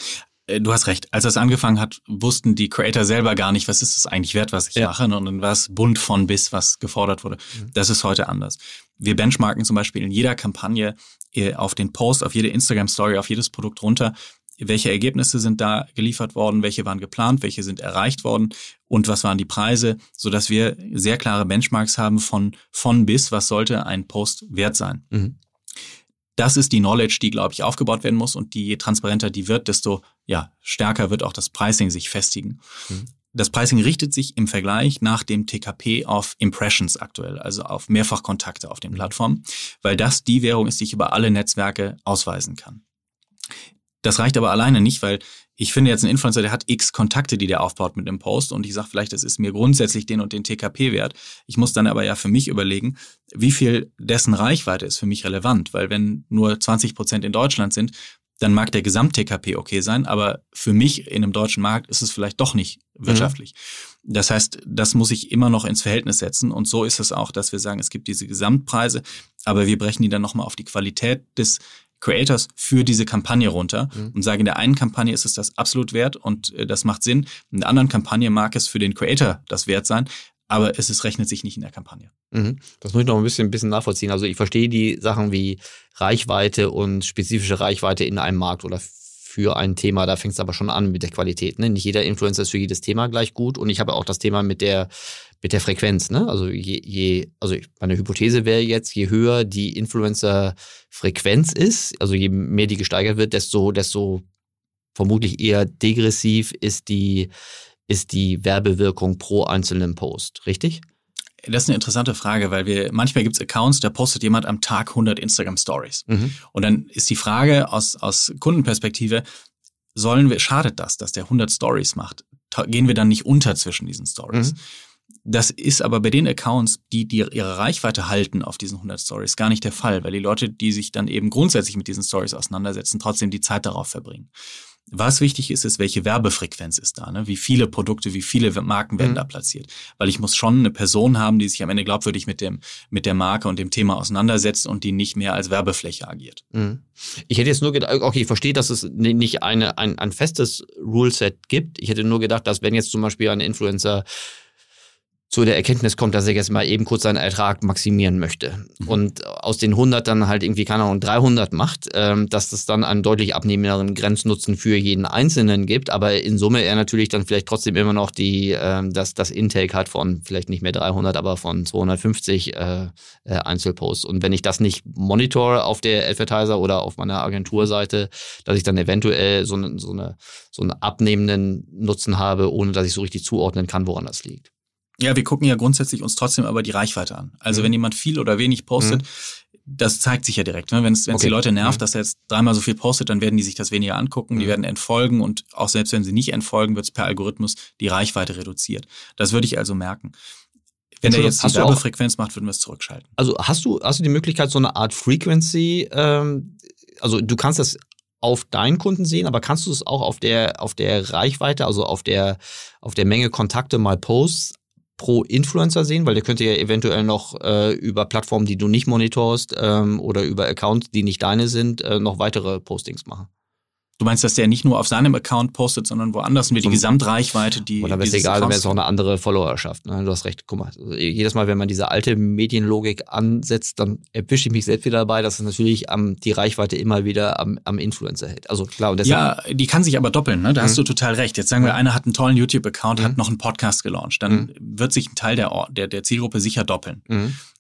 Äh, du hast recht. Als das angefangen hat, wussten die Creator selber gar nicht, was ist es eigentlich wert, was ich ja. mache. Und dann war es bunt von bis, was gefordert wurde. Mhm. Das ist heute anders. Wir benchmarken zum Beispiel in jeder Kampagne äh, auf den Post, auf jede Instagram-Story, auf jedes Produkt runter, welche Ergebnisse sind da geliefert worden, welche waren geplant, welche sind erreicht worden und was waren die Preise, so dass wir sehr klare Benchmarks haben von von bis, was sollte ein Post wert sein. Mhm das ist die Knowledge, die, glaube ich, aufgebaut werden muss. Und die, je transparenter die wird, desto ja, stärker wird auch das Pricing sich festigen. Mhm. Das Pricing richtet sich im Vergleich nach dem TKP auf Impressions aktuell, also auf Mehrfachkontakte auf den mhm. Plattformen, weil das die Währung ist, die ich über alle Netzwerke ausweisen kann. Das reicht aber alleine nicht, weil ich finde jetzt ein Influencer, der hat x Kontakte, die der aufbaut mit einem Post und ich sage vielleicht, das ist mir grundsätzlich den und den TKP wert. Ich muss dann aber ja für mich überlegen, wie viel dessen Reichweite ist für mich relevant, weil wenn nur 20 Prozent in Deutschland sind, dann mag der Gesamt-TKP okay sein, aber für mich in einem deutschen Markt ist es vielleicht doch nicht wirtschaftlich. Mhm. Das heißt, das muss ich immer noch ins Verhältnis setzen und so ist es auch, dass wir sagen, es gibt diese Gesamtpreise, aber wir brechen die dann nochmal auf die Qualität des Creators für diese Kampagne runter mhm. und sage, in der einen Kampagne ist es das absolut wert und äh, das macht Sinn. In der anderen Kampagne mag es für den Creator das wert sein, aber es ist, rechnet sich nicht in der Kampagne. Mhm. Das muss ich noch ein bisschen, ein bisschen nachvollziehen. Also ich verstehe die Sachen wie Reichweite und spezifische Reichweite in einem Markt oder für ein Thema, da fängt es aber schon an mit der Qualität. Ne? Nicht jeder Influencer ist für jedes Thema gleich gut und ich habe auch das Thema mit der mit der Frequenz, ne? Also je, je also meine Hypothese wäre jetzt, je höher die Influencer-Frequenz ist, also je mehr die gesteigert wird, desto, desto vermutlich eher degressiv ist die, ist die Werbewirkung pro einzelnen Post, richtig? Das ist eine interessante Frage, weil wir manchmal gibt es Accounts, da postet jemand am Tag 100 Instagram Stories. Mhm. Und dann ist die Frage aus, aus Kundenperspektive, sollen wir, schadet das, dass der 100 Stories macht? Gehen wir dann nicht unter zwischen diesen Stories? Mhm. Das ist aber bei den Accounts, die, die ihre Reichweite halten auf diesen 100 Stories, gar nicht der Fall, weil die Leute, die sich dann eben grundsätzlich mit diesen Stories auseinandersetzen, trotzdem die Zeit darauf verbringen. Was wichtig ist, ist, welche Werbefrequenz ist da, ne? wie viele Produkte, wie viele Marken werden mhm. da platziert. Weil ich muss schon eine Person haben, die sich am Ende glaubwürdig mit, dem, mit der Marke und dem Thema auseinandersetzt und die nicht mehr als Werbefläche agiert. Mhm. Ich hätte jetzt nur gedacht, okay, ich verstehe, dass es nicht eine, ein, ein festes Ruleset gibt. Ich hätte nur gedacht, dass wenn jetzt zum Beispiel ein Influencer zu der Erkenntnis kommt, dass er jetzt mal eben kurz seinen Ertrag maximieren möchte mhm. und aus den 100 dann halt irgendwie, keine Ahnung, 300 macht, ähm, dass das dann einen deutlich abnehmenderen Grenznutzen für jeden Einzelnen gibt, aber in Summe er natürlich dann vielleicht trotzdem immer noch die, ähm, das, das Intake hat von vielleicht nicht mehr 300, aber von 250 äh, äh, Einzelposts. Und wenn ich das nicht monitor auf der Advertiser oder auf meiner Agenturseite, dass ich dann eventuell so, eine, so, eine, so einen abnehmenden Nutzen habe, ohne dass ich so richtig zuordnen kann, woran das liegt. Ja, wir gucken ja grundsätzlich uns trotzdem aber die Reichweite an. Also mhm. wenn jemand viel oder wenig postet, mhm. das zeigt sich ja direkt. Ne? Wenn es okay. die Leute nervt, mhm. dass er jetzt dreimal so viel postet, dann werden die sich das weniger angucken, die mhm. werden entfolgen und auch selbst wenn sie nicht entfolgen, wird es per Algorithmus die Reichweite reduziert. Das würde ich also merken. Wenn er jetzt die Werbefrequenz macht, würden wir es zurückschalten. Also hast du, hast du die Möglichkeit, so eine Art Frequency, ähm, also du kannst das auf deinen Kunden sehen, aber kannst du es auch auf der, auf der Reichweite, also auf der, auf der Menge Kontakte mal Posts pro Influencer sehen, weil der könnte ja eventuell noch äh, über Plattformen, die du nicht monitorst ähm, oder über Accounts, die nicht deine sind, äh, noch weitere Postings machen. Du meinst, dass der nicht nur auf seinem Account postet, sondern woanders und wir die Gesamtreichweite, die. Oder wäre es egal, wäre es auch eine andere Followerschaft. Ne? Du hast recht, guck mal. Also jedes Mal, wenn man diese alte Medienlogik ansetzt, dann erwische ich mich selbst wieder dabei, dass es natürlich am, die Reichweite immer wieder am, am Influencer hält. Also klar, und deshalb, Ja, die kann sich aber doppeln, ne? Da mhm. hast du total recht. Jetzt sagen wir, einer hat einen tollen YouTube-Account, mhm. hat noch einen Podcast gelauncht. Dann mhm. wird sich ein Teil der, der, der Zielgruppe sicher doppeln.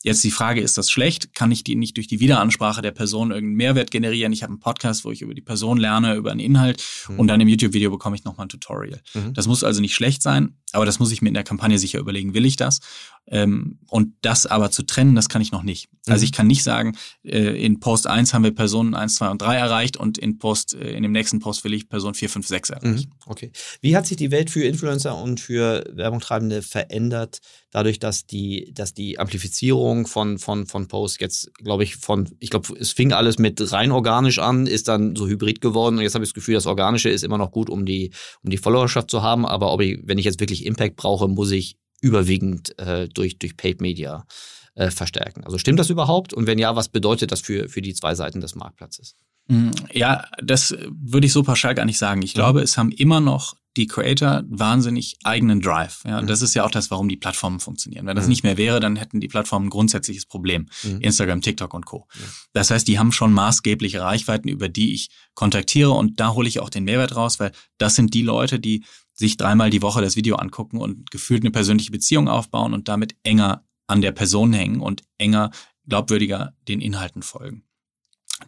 Jetzt die Frage, ist das schlecht? Kann ich die nicht durch die Wiederansprache der Person irgendeinen Mehrwert generieren? Ich habe einen Podcast, wo ich über die Person lerne, über einen Inhalt mhm. und dann im YouTube-Video bekomme ich nochmal ein Tutorial. Mhm. Das muss also nicht schlecht sein, aber das muss ich mir in der Kampagne sicher überlegen, will ich das? Ähm, und das aber zu trennen, das kann ich noch nicht. Also mhm. ich kann nicht sagen, äh, in Post 1 haben wir Personen 1, 2 und 3 erreicht und in Post, äh, in dem nächsten Post will ich Person 4, 5, 6 erreichen. Mhm. Okay. Wie hat sich die Welt für Influencer und für Werbungtreibende verändert, dadurch, dass die, dass die Amplifizierung von, von, von Posts jetzt, glaube ich, von, ich glaube, es fing alles mit rein organisch an, ist dann so hybrid geworden und jetzt habe ich das Gefühl, das Organische ist immer noch gut, um die, um die Followerschaft zu haben, aber ob ich, wenn ich jetzt wirklich Impact brauche, muss ich überwiegend äh, durch, durch Paid Media äh, verstärken. Also stimmt das überhaupt? Und wenn ja, was bedeutet das für, für die zwei Seiten des Marktplatzes? Mm, ja, das würde ich so pauschal gar nicht sagen. Ich glaube, es haben immer noch die Creator wahnsinnig eigenen Drive. Ja, und mhm. das ist ja auch das, warum die Plattformen funktionieren. Wenn das mhm. nicht mehr wäre, dann hätten die Plattformen ein grundsätzliches Problem. Mhm. Instagram, TikTok und Co. Das heißt, die haben schon maßgebliche Reichweiten, über die ich kontaktiere und da hole ich auch den Mehrwert raus, weil das sind die Leute, die sich dreimal die Woche das Video angucken und gefühlt eine persönliche Beziehung aufbauen und damit enger an der Person hängen und enger, glaubwürdiger den Inhalten folgen.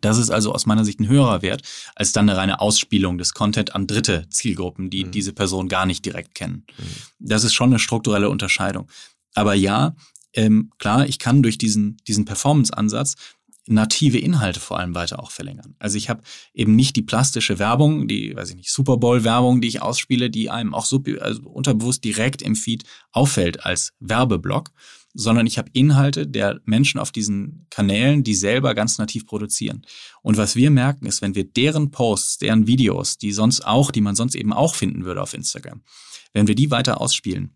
Das ist also aus meiner Sicht ein höherer Wert als dann eine reine Ausspielung des Content an dritte Zielgruppen, die mhm. diese Person gar nicht direkt kennen. Mhm. Das ist schon eine strukturelle Unterscheidung. Aber ja, ähm, klar, ich kann durch diesen, diesen Performance-Ansatz native Inhalte vor allem weiter auch verlängern. Also ich habe eben nicht die plastische Werbung, die, weiß ich nicht, Super Bowl-Werbung, die ich ausspiele, die einem auch so also unterbewusst direkt im Feed auffällt als Werbeblock, sondern ich habe Inhalte der Menschen auf diesen Kanälen, die selber ganz nativ produzieren. Und was wir merken ist, wenn wir deren Posts, deren Videos, die sonst auch, die man sonst eben auch finden würde auf Instagram, wenn wir die weiter ausspielen,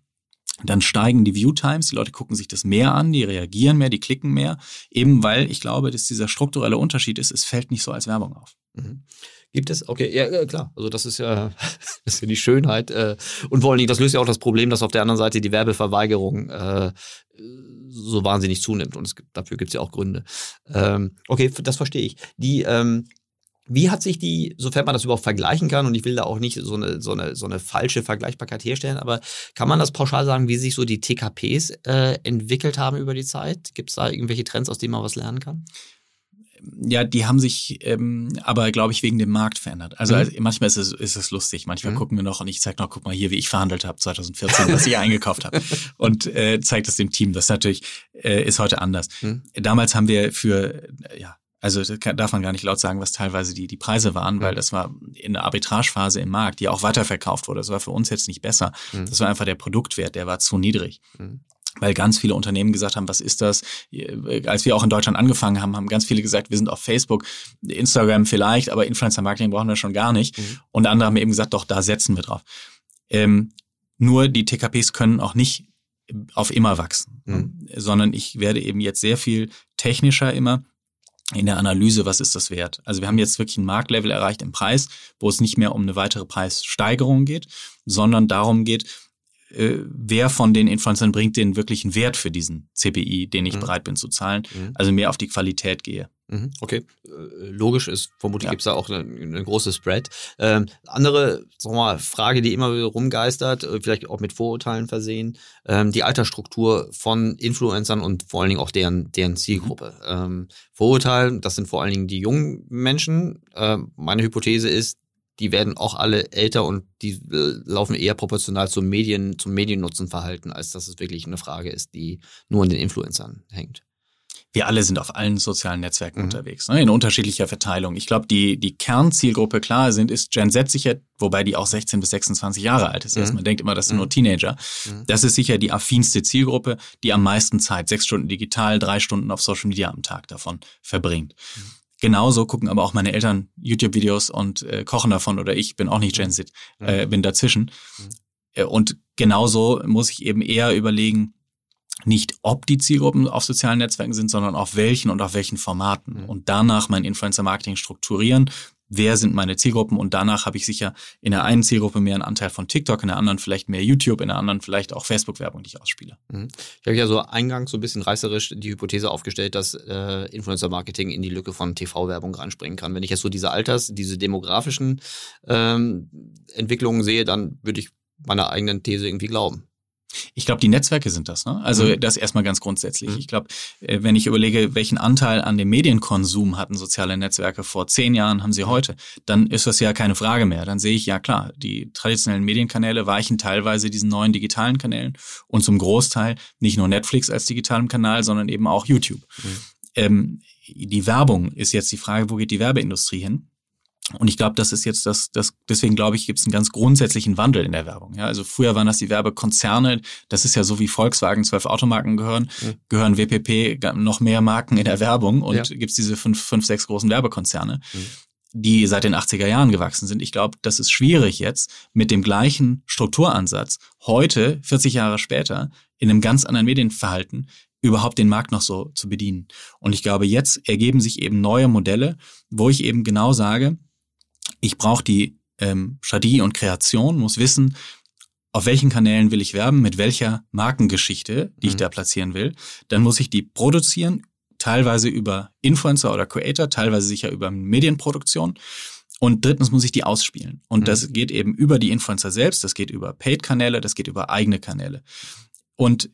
dann steigen die View-Times, die Leute gucken sich das mehr an, die reagieren mehr, die klicken mehr, eben weil ich glaube, dass dieser strukturelle Unterschied ist, es fällt nicht so als Werbung auf. Mhm. Gibt es? Okay, ja, klar. Also das ist ja, das ist ja die Schönheit. Äh, und vor allen Dingen, das löst ja auch das Problem, dass auf der anderen Seite die Werbeverweigerung äh, so wahnsinnig zunimmt. Und gibt, dafür gibt es ja auch Gründe. Ähm, okay, das verstehe ich. Die, ähm, wie hat sich die, sofern man das überhaupt vergleichen kann, und ich will da auch nicht so eine, so eine, so eine falsche Vergleichbarkeit herstellen, aber kann man das pauschal sagen, wie sich so die TKPs äh, entwickelt haben über die Zeit? Gibt es da irgendwelche Trends, aus denen man was lernen kann? Ja, die haben sich ähm, aber, glaube ich, wegen dem Markt verändert. Also, mhm. also manchmal ist es, ist es lustig. Manchmal mhm. gucken wir noch und ich zeige noch, guck mal hier, wie ich verhandelt habe 2014, was ich eingekauft habe. Und äh, zeigt das dem Team. Das natürlich äh, ist heute anders. Mhm. Damals haben wir für, äh, ja, also das kann, darf man gar nicht laut sagen, was teilweise die, die Preise waren, weil mhm. das war in der Arbitragephase im Markt, die auch weiterverkauft wurde. Das war für uns jetzt nicht besser. Mhm. Das war einfach der Produktwert, der war zu niedrig. Weil ganz viele Unternehmen gesagt haben, was ist das? Als wir auch in Deutschland angefangen haben, haben ganz viele gesagt, wir sind auf Facebook, Instagram vielleicht, aber Influencer Marketing brauchen wir schon gar nicht. Mhm. Und andere haben eben gesagt, doch, da setzen wir drauf. Ähm, nur die TKPs können auch nicht auf immer wachsen, mhm. sondern ich werde eben jetzt sehr viel technischer immer in der Analyse, was ist das wert? Also wir haben jetzt wirklich ein Marktlevel erreicht im Preis, wo es nicht mehr um eine weitere Preissteigerung geht, sondern darum geht, äh, wer von den Influencern bringt den wirklichen Wert für diesen CPI, den ich mhm. bereit bin zu zahlen. Mhm. Also mehr auf die Qualität gehe. Mhm. Okay, äh, logisch ist, vermutlich ja. gibt es da auch eine, eine große Spread. Ähm, andere sag mal, Frage, die immer wieder rumgeistert, äh, vielleicht auch mit Vorurteilen versehen, ähm, die Altersstruktur von Influencern und vor allen Dingen auch deren, deren Zielgruppe. Mhm. Ähm, Vorurteile, das sind vor allen Dingen die jungen Menschen. Ähm, meine Hypothese ist, die werden auch alle älter und die äh, laufen eher proportional zum Medien, zum Mediennutzenverhalten, als dass es wirklich eine Frage ist, die nur an den Influencern hängt. Wir alle sind auf allen sozialen Netzwerken mhm. unterwegs, ne, in unterschiedlicher Verteilung. Ich glaube, die, die Kernzielgruppe klar sind, ist Gen Z sicher, wobei die auch 16 bis 26 Jahre alt ist. Mhm. Also man denkt immer, das sind mhm. nur Teenager. Mhm. Das ist sicher die affinste Zielgruppe, die am meisten Zeit, sechs Stunden digital, drei Stunden auf Social Media am Tag davon verbringt. Genauso gucken aber auch meine Eltern YouTube-Videos und äh, kochen davon oder ich bin auch nicht Gen Z, äh, bin dazwischen. Mhm. und genauso muss ich eben eher überlegen, nicht ob die Zielgruppen auf sozialen Netzwerken sind, sondern auf welchen und auf welchen Formaten. Mhm. Und danach mein Influencer-Marketing strukturieren, wer sind meine Zielgruppen und danach habe ich sicher in der einen Zielgruppe mehr einen Anteil von TikTok, in der anderen vielleicht mehr YouTube, in der anderen vielleicht auch Facebook-Werbung, die ich ausspiele. Mhm. Ich habe ja so eingangs so ein bisschen reißerisch die Hypothese aufgestellt, dass äh, Influencer-Marketing in die Lücke von TV-Werbung reinspringen kann. Wenn ich jetzt so diese Alters-, diese demografischen ähm, Entwicklungen sehe, dann würde ich meiner eigenen These irgendwie glauben. Ich glaube, die Netzwerke sind das. Ne? Also mhm. das erstmal ganz grundsätzlich. Mhm. Ich glaube, äh, wenn ich überlege, welchen Anteil an dem Medienkonsum hatten soziale Netzwerke vor zehn Jahren, haben sie mhm. heute, dann ist das ja keine Frage mehr. Dann sehe ich ja klar, die traditionellen Medienkanäle weichen teilweise diesen neuen digitalen Kanälen und zum Großteil nicht nur Netflix als digitalem Kanal, sondern eben auch YouTube. Mhm. Ähm, die Werbung ist jetzt die Frage, wo geht die Werbeindustrie hin? Und ich glaube, das ist jetzt das, das deswegen glaube ich, gibt es einen ganz grundsätzlichen Wandel in der Werbung. Ja, also früher waren das die Werbekonzerne, das ist ja so wie Volkswagen zwölf Automarken gehören, mhm. gehören WPP noch mehr Marken in der Werbung und ja. gibt es diese fünf, fünf, sechs großen Werbekonzerne, mhm. die seit den 80er Jahren gewachsen sind. Ich glaube, das ist schwierig jetzt mit dem gleichen Strukturansatz heute, 40 Jahre später, in einem ganz anderen Medienverhalten überhaupt den Markt noch so zu bedienen. Und ich glaube, jetzt ergeben sich eben neue Modelle, wo ich eben genau sage, ich brauche die ähm, Strategie und Kreation, muss wissen, auf welchen Kanälen will ich werben, mit welcher Markengeschichte, die mhm. ich da platzieren will. Dann muss ich die produzieren, teilweise über Influencer oder Creator, teilweise sicher über Medienproduktion. Und drittens muss ich die ausspielen. Und mhm. das geht eben über die Influencer selbst, das geht über Paid-Kanäle, das geht über eigene Kanäle. Und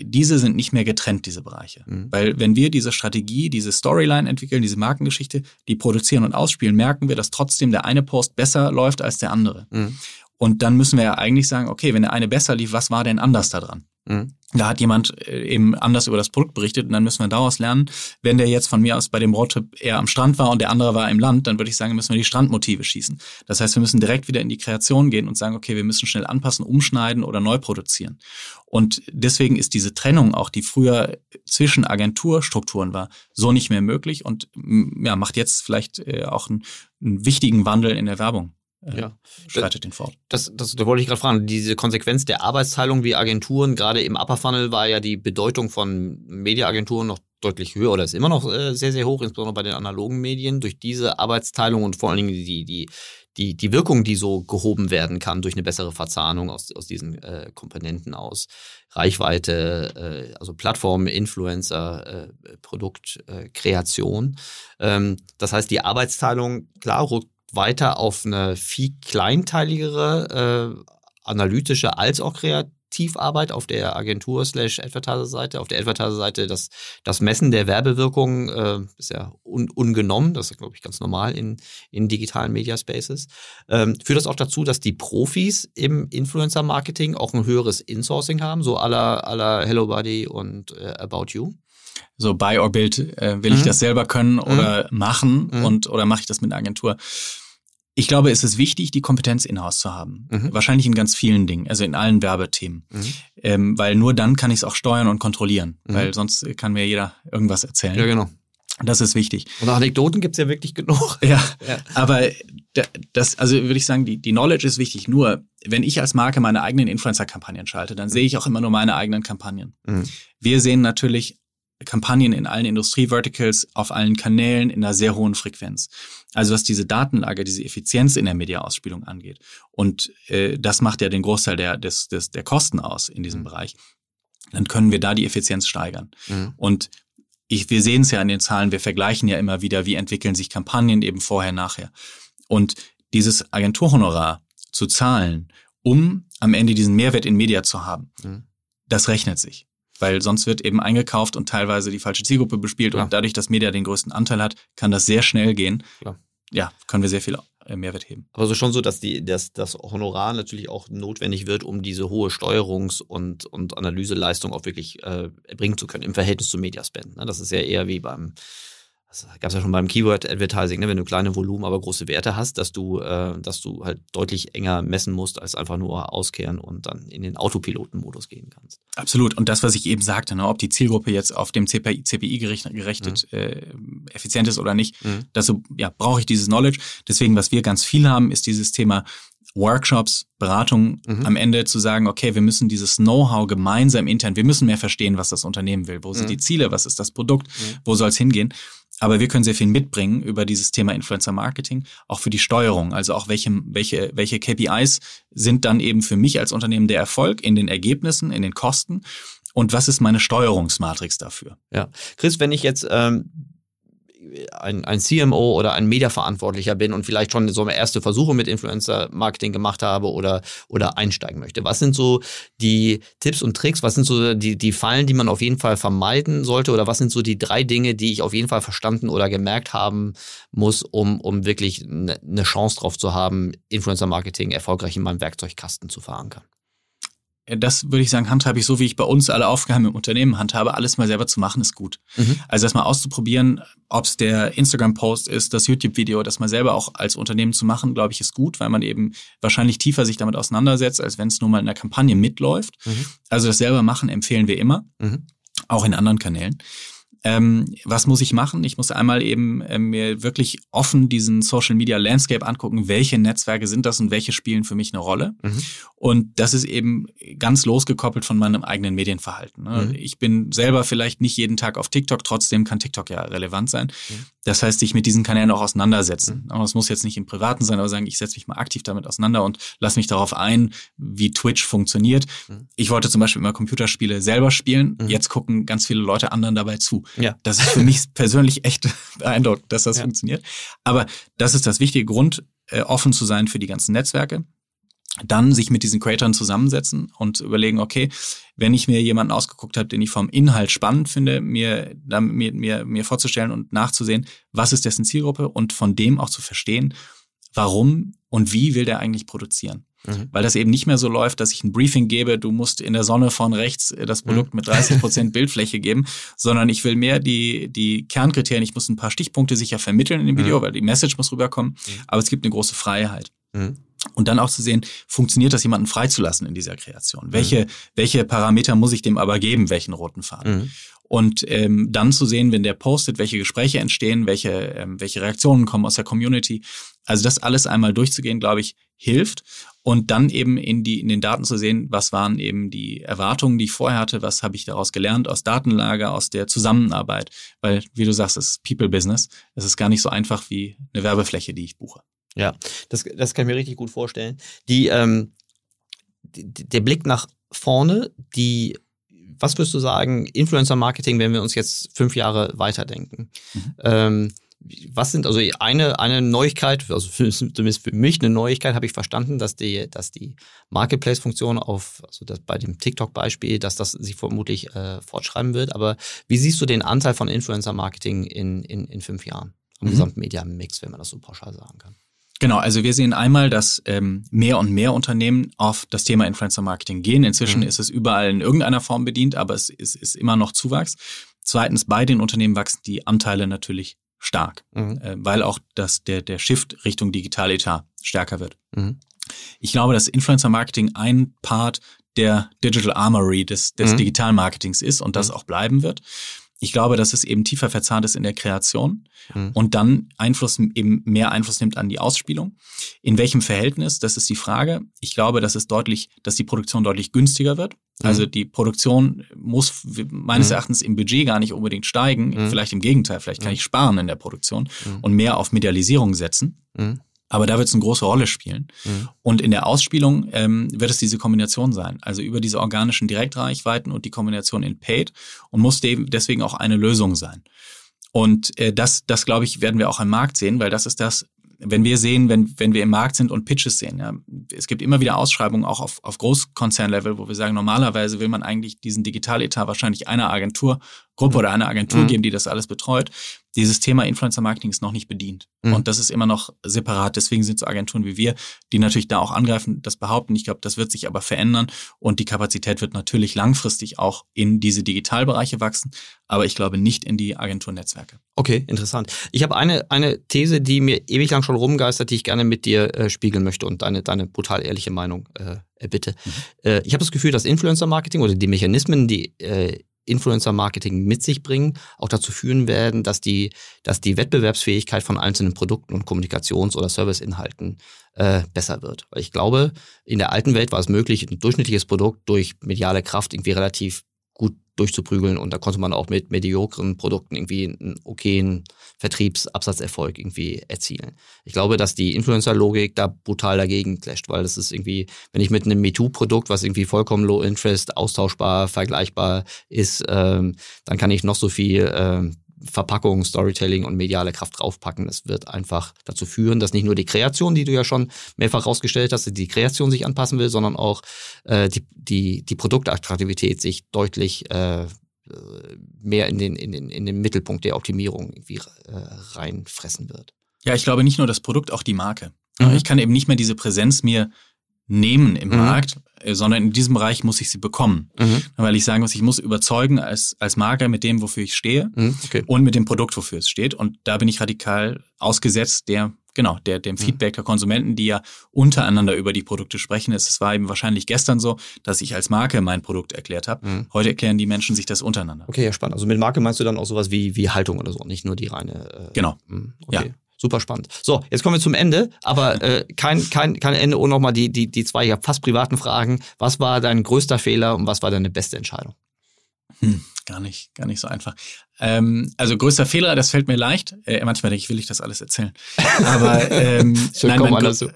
diese sind nicht mehr getrennt, diese Bereiche. Mhm. Weil wenn wir diese Strategie, diese Storyline entwickeln, diese Markengeschichte, die produzieren und ausspielen, merken wir, dass trotzdem der eine Post besser läuft als der andere. Mhm. Und dann müssen wir ja eigentlich sagen, okay, wenn der eine besser lief, was war denn anders daran? Mhm. Da hat jemand äh, eben anders über das Produkt berichtet und dann müssen wir daraus lernen. Wenn der jetzt von mir aus bei dem Roadtrip eher am Strand war und der andere war im Land, dann würde ich sagen, müssen wir die Strandmotive schießen. Das heißt, wir müssen direkt wieder in die Kreation gehen und sagen, okay, wir müssen schnell anpassen, umschneiden oder neu produzieren. Und deswegen ist diese Trennung auch, die früher zwischen Agenturstrukturen war, so nicht mehr möglich und ja, macht jetzt vielleicht äh, auch einen, einen wichtigen Wandel in der Werbung ja. schreitet den fort. Das, das, da wollte ich gerade fragen, diese Konsequenz der Arbeitsteilung wie Agenturen, gerade im Upper Funnel war ja die Bedeutung von Mediaagenturen noch deutlich höher oder ist immer noch äh, sehr, sehr hoch, insbesondere bei den analogen Medien. Durch diese Arbeitsteilung und vor allen Dingen die, die, die, die Wirkung, die so gehoben werden kann durch eine bessere Verzahnung aus, aus diesen äh, Komponenten aus Reichweite, äh, also Plattformen, Influencer, äh, Produktkreation. Ähm, das heißt, die Arbeitsteilung, klar, rückt weiter auf eine viel kleinteiligere äh, analytische als auch Kreativarbeit auf der Agentur slash Advertiser-Seite. Auf der Advertiser-Seite das, das Messen der Werbewirkung äh, ist ja un, ungenommen. Das ist, glaube ich, ganz normal in, in digitalen Mediaspaces. Ähm, führt das auch dazu, dass die Profis im Influencer-Marketing auch ein höheres Insourcing haben, so aller aller Hello Buddy und äh, About You? So Buy or Build, äh, will mhm. ich das selber können mhm. oder machen mhm. und oder mache ich das mit einer Agentur? Ich glaube, es ist wichtig, die Kompetenz in-house zu haben. Mhm. Wahrscheinlich in ganz vielen Dingen, also in allen Werbethemen. Mhm. Ähm, weil nur dann kann ich es auch steuern und kontrollieren. Mhm. Weil sonst kann mir jeder irgendwas erzählen. Ja, genau. Das ist wichtig. Und Anekdoten gibt's ja wirklich genug. Ja, ja. aber das, also würde ich sagen, die, die Knowledge ist wichtig. Nur, wenn ich als Marke meine eigenen Influencer-Kampagnen schalte, dann mhm. sehe ich auch immer nur meine eigenen Kampagnen. Mhm. Wir sehen natürlich Kampagnen in allen Industrie-Verticals, auf allen Kanälen in einer sehr hohen Frequenz. Also was diese Datenlage, diese Effizienz in der Mediaausspielung angeht. Und äh, das macht ja den Großteil der, des, des, der Kosten aus in diesem mhm. Bereich. Dann können wir da die Effizienz steigern. Mhm. Und ich, wir sehen es ja an den Zahlen, wir vergleichen ja immer wieder, wie entwickeln sich Kampagnen eben vorher, nachher. Und dieses Agenturhonorar zu zahlen, um am Ende diesen Mehrwert in Media zu haben, mhm. das rechnet sich weil sonst wird eben eingekauft und teilweise die falsche Zielgruppe bespielt Klar. und dadurch, dass Media den größten Anteil hat, kann das sehr schnell gehen. Klar. Ja, können wir sehr viel äh, Mehrwert heben. Aber so schon so, dass die, dass das Honorar natürlich auch notwendig wird, um diese hohe Steuerungs- und, und Analyseleistung auch wirklich äh, erbringen zu können im Verhältnis zu Mediaspend. Ne? Das ist ja eher wie beim das gab es ja schon beim Keyword-Advertising, ne, wenn du kleine Volumen, aber große Werte hast, dass du, äh, dass du halt deutlich enger messen musst, als einfach nur auskehren und dann in den Autopiloten-Modus gehen kannst. Absolut. Und das, was ich eben sagte, ne, ob die Zielgruppe jetzt auf dem CPI, CPI gerechnet, gerechnet mhm. äh, effizient ist oder nicht, mhm. dazu ja, brauche ich dieses Knowledge. Deswegen, was wir ganz viel haben, ist dieses Thema Workshops, Beratungen mhm. am Ende zu sagen, okay, wir müssen dieses Know-how gemeinsam intern, wir müssen mehr verstehen, was das Unternehmen will. Wo sind mhm. die Ziele? Was ist das Produkt? Mhm. Wo soll es hingehen? Aber wir können sehr viel mitbringen über dieses Thema Influencer Marketing, auch für die Steuerung. Also auch welche, welche, welche KPIs sind dann eben für mich als Unternehmen der Erfolg in den Ergebnissen, in den Kosten und was ist meine Steuerungsmatrix dafür? Ja. Chris, wenn ich jetzt ähm ein, ein CMO oder ein Mediaverantwortlicher bin und vielleicht schon so erste Versuche mit Influencer-Marketing gemacht habe oder, oder einsteigen möchte? Was sind so die Tipps und Tricks? Was sind so die, die Fallen, die man auf jeden Fall vermeiden sollte? Oder was sind so die drei Dinge, die ich auf jeden Fall verstanden oder gemerkt haben muss, um, um wirklich eine ne Chance drauf zu haben, Influencer-Marketing erfolgreich in meinem Werkzeugkasten zu verankern? Das würde ich sagen, handhabe ich so, wie ich bei uns alle Aufgaben im Unternehmen handhabe. Alles mal selber zu machen, ist gut. Mhm. Also das mal auszuprobieren, ob es der Instagram-Post ist, das YouTube-Video, das mal selber auch als Unternehmen zu machen, glaube ich, ist gut, weil man eben wahrscheinlich tiefer sich damit auseinandersetzt, als wenn es nur mal in der Kampagne mitläuft. Mhm. Also das selber machen empfehlen wir immer, mhm. auch in anderen Kanälen. Ähm, was muss ich machen? Ich muss einmal eben äh, mir wirklich offen diesen Social Media Landscape angucken, welche Netzwerke sind das und welche spielen für mich eine Rolle. Mhm. Und das ist eben ganz losgekoppelt von meinem eigenen Medienverhalten. Ne? Mhm. Ich bin selber vielleicht nicht jeden Tag auf TikTok, trotzdem kann TikTok ja relevant sein. Mhm. Das heißt, sich mit diesen Kanälen auch auseinandersetzen. Mhm. Das muss jetzt nicht im Privaten sein, aber sagen, ich setze mich mal aktiv damit auseinander und lasse mich darauf ein, wie Twitch funktioniert. Mhm. Ich wollte zum Beispiel immer Computerspiele selber spielen. Mhm. Jetzt gucken ganz viele Leute anderen dabei zu. Ja. Das ist für mich persönlich echt beeindruckend, dass das ja. funktioniert. Aber das ist das wichtige Grund, äh, offen zu sein für die ganzen Netzwerke dann sich mit diesen Creatoren zusammensetzen und überlegen, okay, wenn ich mir jemanden ausgeguckt habe, den ich vom Inhalt spannend finde, mir, mir, mir, mir vorzustellen und nachzusehen, was ist dessen Zielgruppe und von dem auch zu verstehen, warum und wie will der eigentlich produzieren. Mhm. Weil das eben nicht mehr so läuft, dass ich ein Briefing gebe, du musst in der Sonne von rechts das Produkt mhm. mit 30 Prozent Bildfläche geben, sondern ich will mehr die, die Kernkriterien, ich muss ein paar Stichpunkte sicher vermitteln in dem Video, mhm. weil die Message muss rüberkommen, mhm. aber es gibt eine große Freiheit. Mhm. Und dann auch zu sehen, funktioniert das jemanden freizulassen in dieser Kreation? Welche, mhm. welche Parameter muss ich dem aber geben, welchen roten Faden? Mhm. Und ähm, dann zu sehen, wenn der postet, welche Gespräche entstehen, welche, ähm, welche Reaktionen kommen aus der Community. Also das alles einmal durchzugehen, glaube ich, hilft. Und dann eben in, die, in den Daten zu sehen, was waren eben die Erwartungen, die ich vorher hatte, was habe ich daraus gelernt aus Datenlage, aus der Zusammenarbeit. Weil, wie du sagst, es ist People-Business. Es ist gar nicht so einfach wie eine Werbefläche, die ich buche. Ja, das, das kann ich mir richtig gut vorstellen. Die, ähm, die, der Blick nach vorne, die, was würdest du sagen, Influencer-Marketing, wenn wir uns jetzt fünf Jahre weiterdenken? Mhm. Ähm, was sind also eine eine Neuigkeit, also für, zumindest für mich eine Neuigkeit, habe ich verstanden, dass die dass die Marketplace-Funktion auf also das bei dem TikTok-Beispiel, dass das sich vermutlich äh, fortschreiben wird. Aber wie siehst du den Anteil von Influencer-Marketing in, in in fünf Jahren am mhm. gesamten Media-Mix, wenn man das so pauschal sagen kann? Genau, also wir sehen einmal, dass ähm, mehr und mehr Unternehmen auf das Thema Influencer Marketing gehen. Inzwischen mhm. ist es überall in irgendeiner Form bedient, aber es ist, ist immer noch Zuwachs. Zweitens, bei den Unternehmen wachsen die Anteile natürlich stark, mhm. äh, weil auch das, der, der Shift Richtung Digitaletat stärker wird. Mhm. Ich glaube, dass Influencer Marketing ein Part der Digital Armory des, des mhm. Digital Marketings ist und das mhm. auch bleiben wird. Ich glaube, dass es eben tiefer verzahnt ist in der Kreation mhm. und dann Einfluss, eben mehr Einfluss nimmt an die Ausspielung. In welchem Verhältnis? Das ist die Frage. Ich glaube, dass es deutlich, dass die Produktion deutlich günstiger wird. Mhm. Also die Produktion muss meines mhm. Erachtens im Budget gar nicht unbedingt steigen. Mhm. Vielleicht im Gegenteil. Vielleicht kann mhm. ich sparen in der Produktion mhm. und mehr auf Medialisierung setzen. Aber da wird es eine große Rolle spielen. Mhm. Und in der Ausspielung ähm, wird es diese Kombination sein. Also über diese organischen Direktreichweiten und die Kombination in Paid und muss deswegen auch eine Lösung sein. Und äh, das, das glaube ich, werden wir auch am Markt sehen, weil das ist das, wenn wir sehen, wenn, wenn wir im Markt sind und Pitches sehen, ja, es gibt immer wieder Ausschreibungen auch auf, auf Großkonzernlevel, wo wir sagen, normalerweise will man eigentlich diesen Digitaletat wahrscheinlich einer Agenturgruppe mhm. oder einer Agentur mhm. geben, die das alles betreut dieses Thema Influencer Marketing ist noch nicht bedient. Mhm. Und das ist immer noch separat. Deswegen sind so Agenturen wie wir, die natürlich da auch angreifen, das behaupten. Ich glaube, das wird sich aber verändern und die Kapazität wird natürlich langfristig auch in diese Digitalbereiche wachsen, aber ich glaube nicht in die Agenturnetzwerke. Okay, interessant. Ich habe eine, eine These, die mir ewig lang schon rumgeistert, die ich gerne mit dir äh, spiegeln möchte und deine, deine brutal ehrliche Meinung äh, bitte. Mhm. Äh, ich habe das Gefühl, dass Influencer Marketing oder die Mechanismen, die äh, Influencer-Marketing mit sich bringen, auch dazu führen werden, dass die, dass die Wettbewerbsfähigkeit von einzelnen Produkten und Kommunikations- oder Serviceinhalten äh, besser wird. Weil ich glaube, in der alten Welt war es möglich, ein durchschnittliches Produkt durch mediale Kraft irgendwie relativ durchzuprügeln und da konnte man auch mit mediokren Produkten irgendwie einen okayen Vertriebsabsatzerfolg irgendwie erzielen. Ich glaube, dass die Influencer-Logik da brutal dagegen clasht, weil das ist irgendwie, wenn ich mit einem MeToo-Produkt, was irgendwie vollkommen low interest, austauschbar, vergleichbar ist, ähm, dann kann ich noch so viel ähm, Verpackung, Storytelling und mediale Kraft draufpacken. Das wird einfach dazu führen, dass nicht nur die Kreation, die du ja schon mehrfach rausgestellt hast, die Kreation sich anpassen will, sondern auch äh, die, die, die Produktattraktivität sich deutlich äh, mehr in den, in, den, in den Mittelpunkt der Optimierung irgendwie äh, reinfressen wird. Ja, ich glaube nicht nur das Produkt, auch die Marke. Mhm. Ich kann eben nicht mehr diese Präsenz mir nehmen im mhm. Markt, äh, sondern in diesem Bereich muss ich sie bekommen. Mhm. Weil ich sagen muss, ich muss überzeugen als, als Marke mit dem, wofür ich stehe mhm. okay. und mit dem Produkt, wofür es steht. Und da bin ich radikal ausgesetzt der, genau, der, dem mhm. Feedback der Konsumenten, die ja untereinander über die Produkte sprechen. Es war eben wahrscheinlich gestern so, dass ich als Marke mein Produkt erklärt habe. Mhm. Heute erklären die Menschen sich das untereinander. Okay, ja, spannend. Also mit Marke meinst du dann auch sowas wie, wie Haltung oder so, nicht nur die reine. Äh, genau. Okay. Ja. Super spannend. So, jetzt kommen wir zum Ende, aber äh, kein, kein, kein Ende ohne nochmal die, die, die zwei ja fast privaten Fragen. Was war dein größter Fehler und was war deine beste Entscheidung? Hm, gar nicht, gar nicht so einfach. Ähm, also größter Fehler, das fällt mir leicht. Äh, manchmal denke ich, will ich das alles erzählen. Aber ähm, nein, mein, grö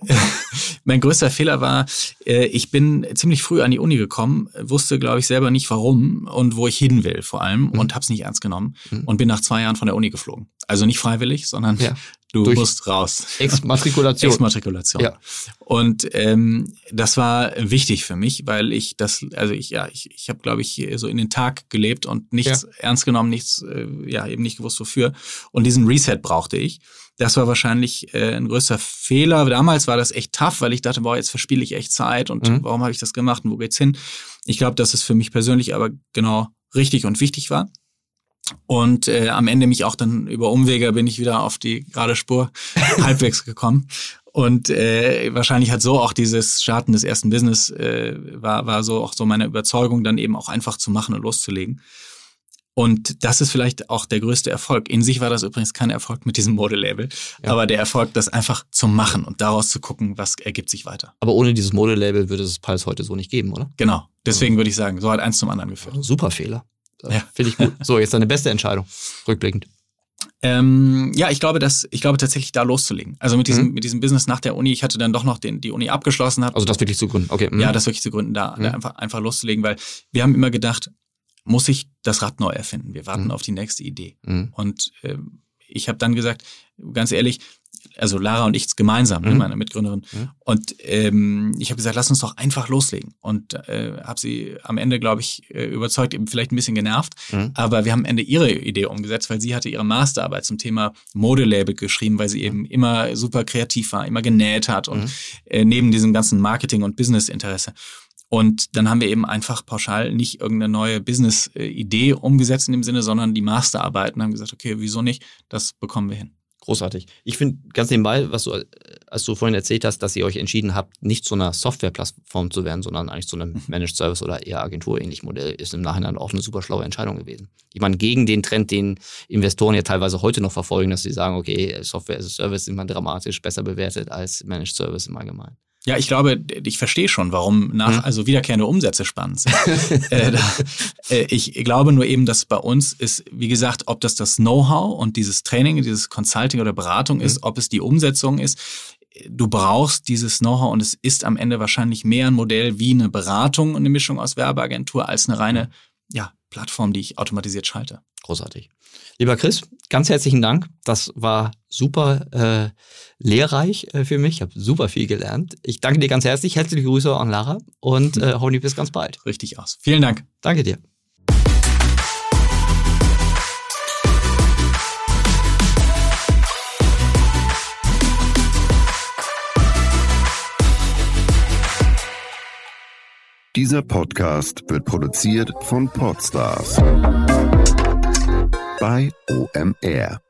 mein, größter Fehler war, äh, ich bin ziemlich früh an die Uni gekommen, wusste, glaube ich, selber nicht warum und wo ich hin will vor allem mhm. und habe es nicht ernst genommen mhm. und bin nach zwei Jahren von der Uni geflogen. Also nicht freiwillig, sondern ja. Du Durch musst raus. Exmatrikulation. Exmatrikulation. Ja. Und ähm, das war wichtig für mich, weil ich das, also ich, ja, ich, ich habe, glaube ich, so in den Tag gelebt und nichts ja. ernst genommen, nichts, äh, ja, eben nicht gewusst, wofür. Und diesen Reset brauchte ich. Das war wahrscheinlich äh, ein größter Fehler. Damals war das echt tough, weil ich dachte, boah, jetzt verspiele ich echt Zeit und mhm. warum habe ich das gemacht und wo geht's hin? Ich glaube, dass es für mich persönlich aber genau richtig und wichtig war. Und äh, am Ende mich auch dann über Umwege bin ich wieder auf die gerade Spur halbwegs gekommen. Und äh, wahrscheinlich hat so auch dieses Starten des ersten Business äh, war, war so auch so meine Überzeugung, dann eben auch einfach zu machen und loszulegen. Und das ist vielleicht auch der größte Erfolg. In sich war das übrigens kein Erfolg mit diesem Modelabel, ja. aber der Erfolg, das einfach zu machen und daraus zu gucken, was ergibt sich weiter. Aber ohne dieses Modelabel würde es Pulse heute so nicht geben, oder? Genau. Deswegen würde ich sagen, so hat eins zum anderen geführt. Super Fehler. Ja. Finde ich gut. So, jetzt deine beste Entscheidung, rückblickend. Ähm, ja, ich glaube, dass ich glaube tatsächlich da loszulegen. Also mit diesem mhm. mit diesem Business nach der Uni. Ich hatte dann doch noch den die Uni abgeschlossen. Hab, also das wirklich zu gründen. Okay. Mhm. Ja, das wirklich zu gründen, da, mhm. da, einfach einfach loszulegen, weil wir haben immer gedacht, muss ich das Rad neu erfinden. Wir warten mhm. auf die nächste Idee. Mhm. Und äh, ich habe dann gesagt, ganz ehrlich, also Lara und ich gemeinsam, ne, mhm. meine Mitgründerin. Mhm. Und ähm, ich habe gesagt, lass uns doch einfach loslegen. Und äh, habe sie am Ende, glaube ich, äh, überzeugt, eben vielleicht ein bisschen genervt. Mhm. Aber wir haben am Ende ihre Idee umgesetzt, weil sie hatte ihre Masterarbeit zum Thema Modelabel geschrieben, weil sie mhm. eben immer super kreativ war, immer genäht hat und mhm. äh, neben diesem ganzen Marketing- und Business-Interesse. Und dann haben wir eben einfach pauschal nicht irgendeine neue Business-Idee umgesetzt in dem Sinne, sondern die Masterarbeiten haben gesagt, okay, wieso nicht? Das bekommen wir hin. Großartig. Ich finde ganz nebenbei, was du, als du vorhin erzählt hast, dass ihr euch entschieden habt, nicht zu einer Softwareplattform zu werden, sondern eigentlich zu einem mhm. Managed Service oder eher Agenturähnlichen Modell, ist im Nachhinein auch eine super schlaue Entscheidung gewesen. Ich meine, gegen den Trend, den Investoren ja teilweise heute noch verfolgen, dass sie sagen, okay, Software as a Service ist immer dramatisch besser bewertet als Managed Service im Allgemeinen. Ja, ich glaube, ich verstehe schon, warum nach, hm. also wiederkehrende Umsätze spannend sind. äh, da, äh, ich glaube nur eben, dass bei uns ist, wie gesagt, ob das das Know-how und dieses Training, dieses Consulting oder Beratung hm. ist, ob es die Umsetzung ist. Du brauchst dieses Know-how und es ist am Ende wahrscheinlich mehr ein Modell wie eine Beratung und eine Mischung aus Werbeagentur als eine reine, ja, Plattform, die ich automatisiert schalte. Großartig. Lieber Chris, ganz herzlichen Dank. Das war super äh, lehrreich äh, für mich. Ich habe super viel gelernt. Ich danke dir ganz herzlich. Herzliche Grüße an Lara und äh, hoffentlich bis ganz bald. Richtig aus. Vielen Dank. Danke dir. Dieser Podcast wird produziert von Podstars bei OMR.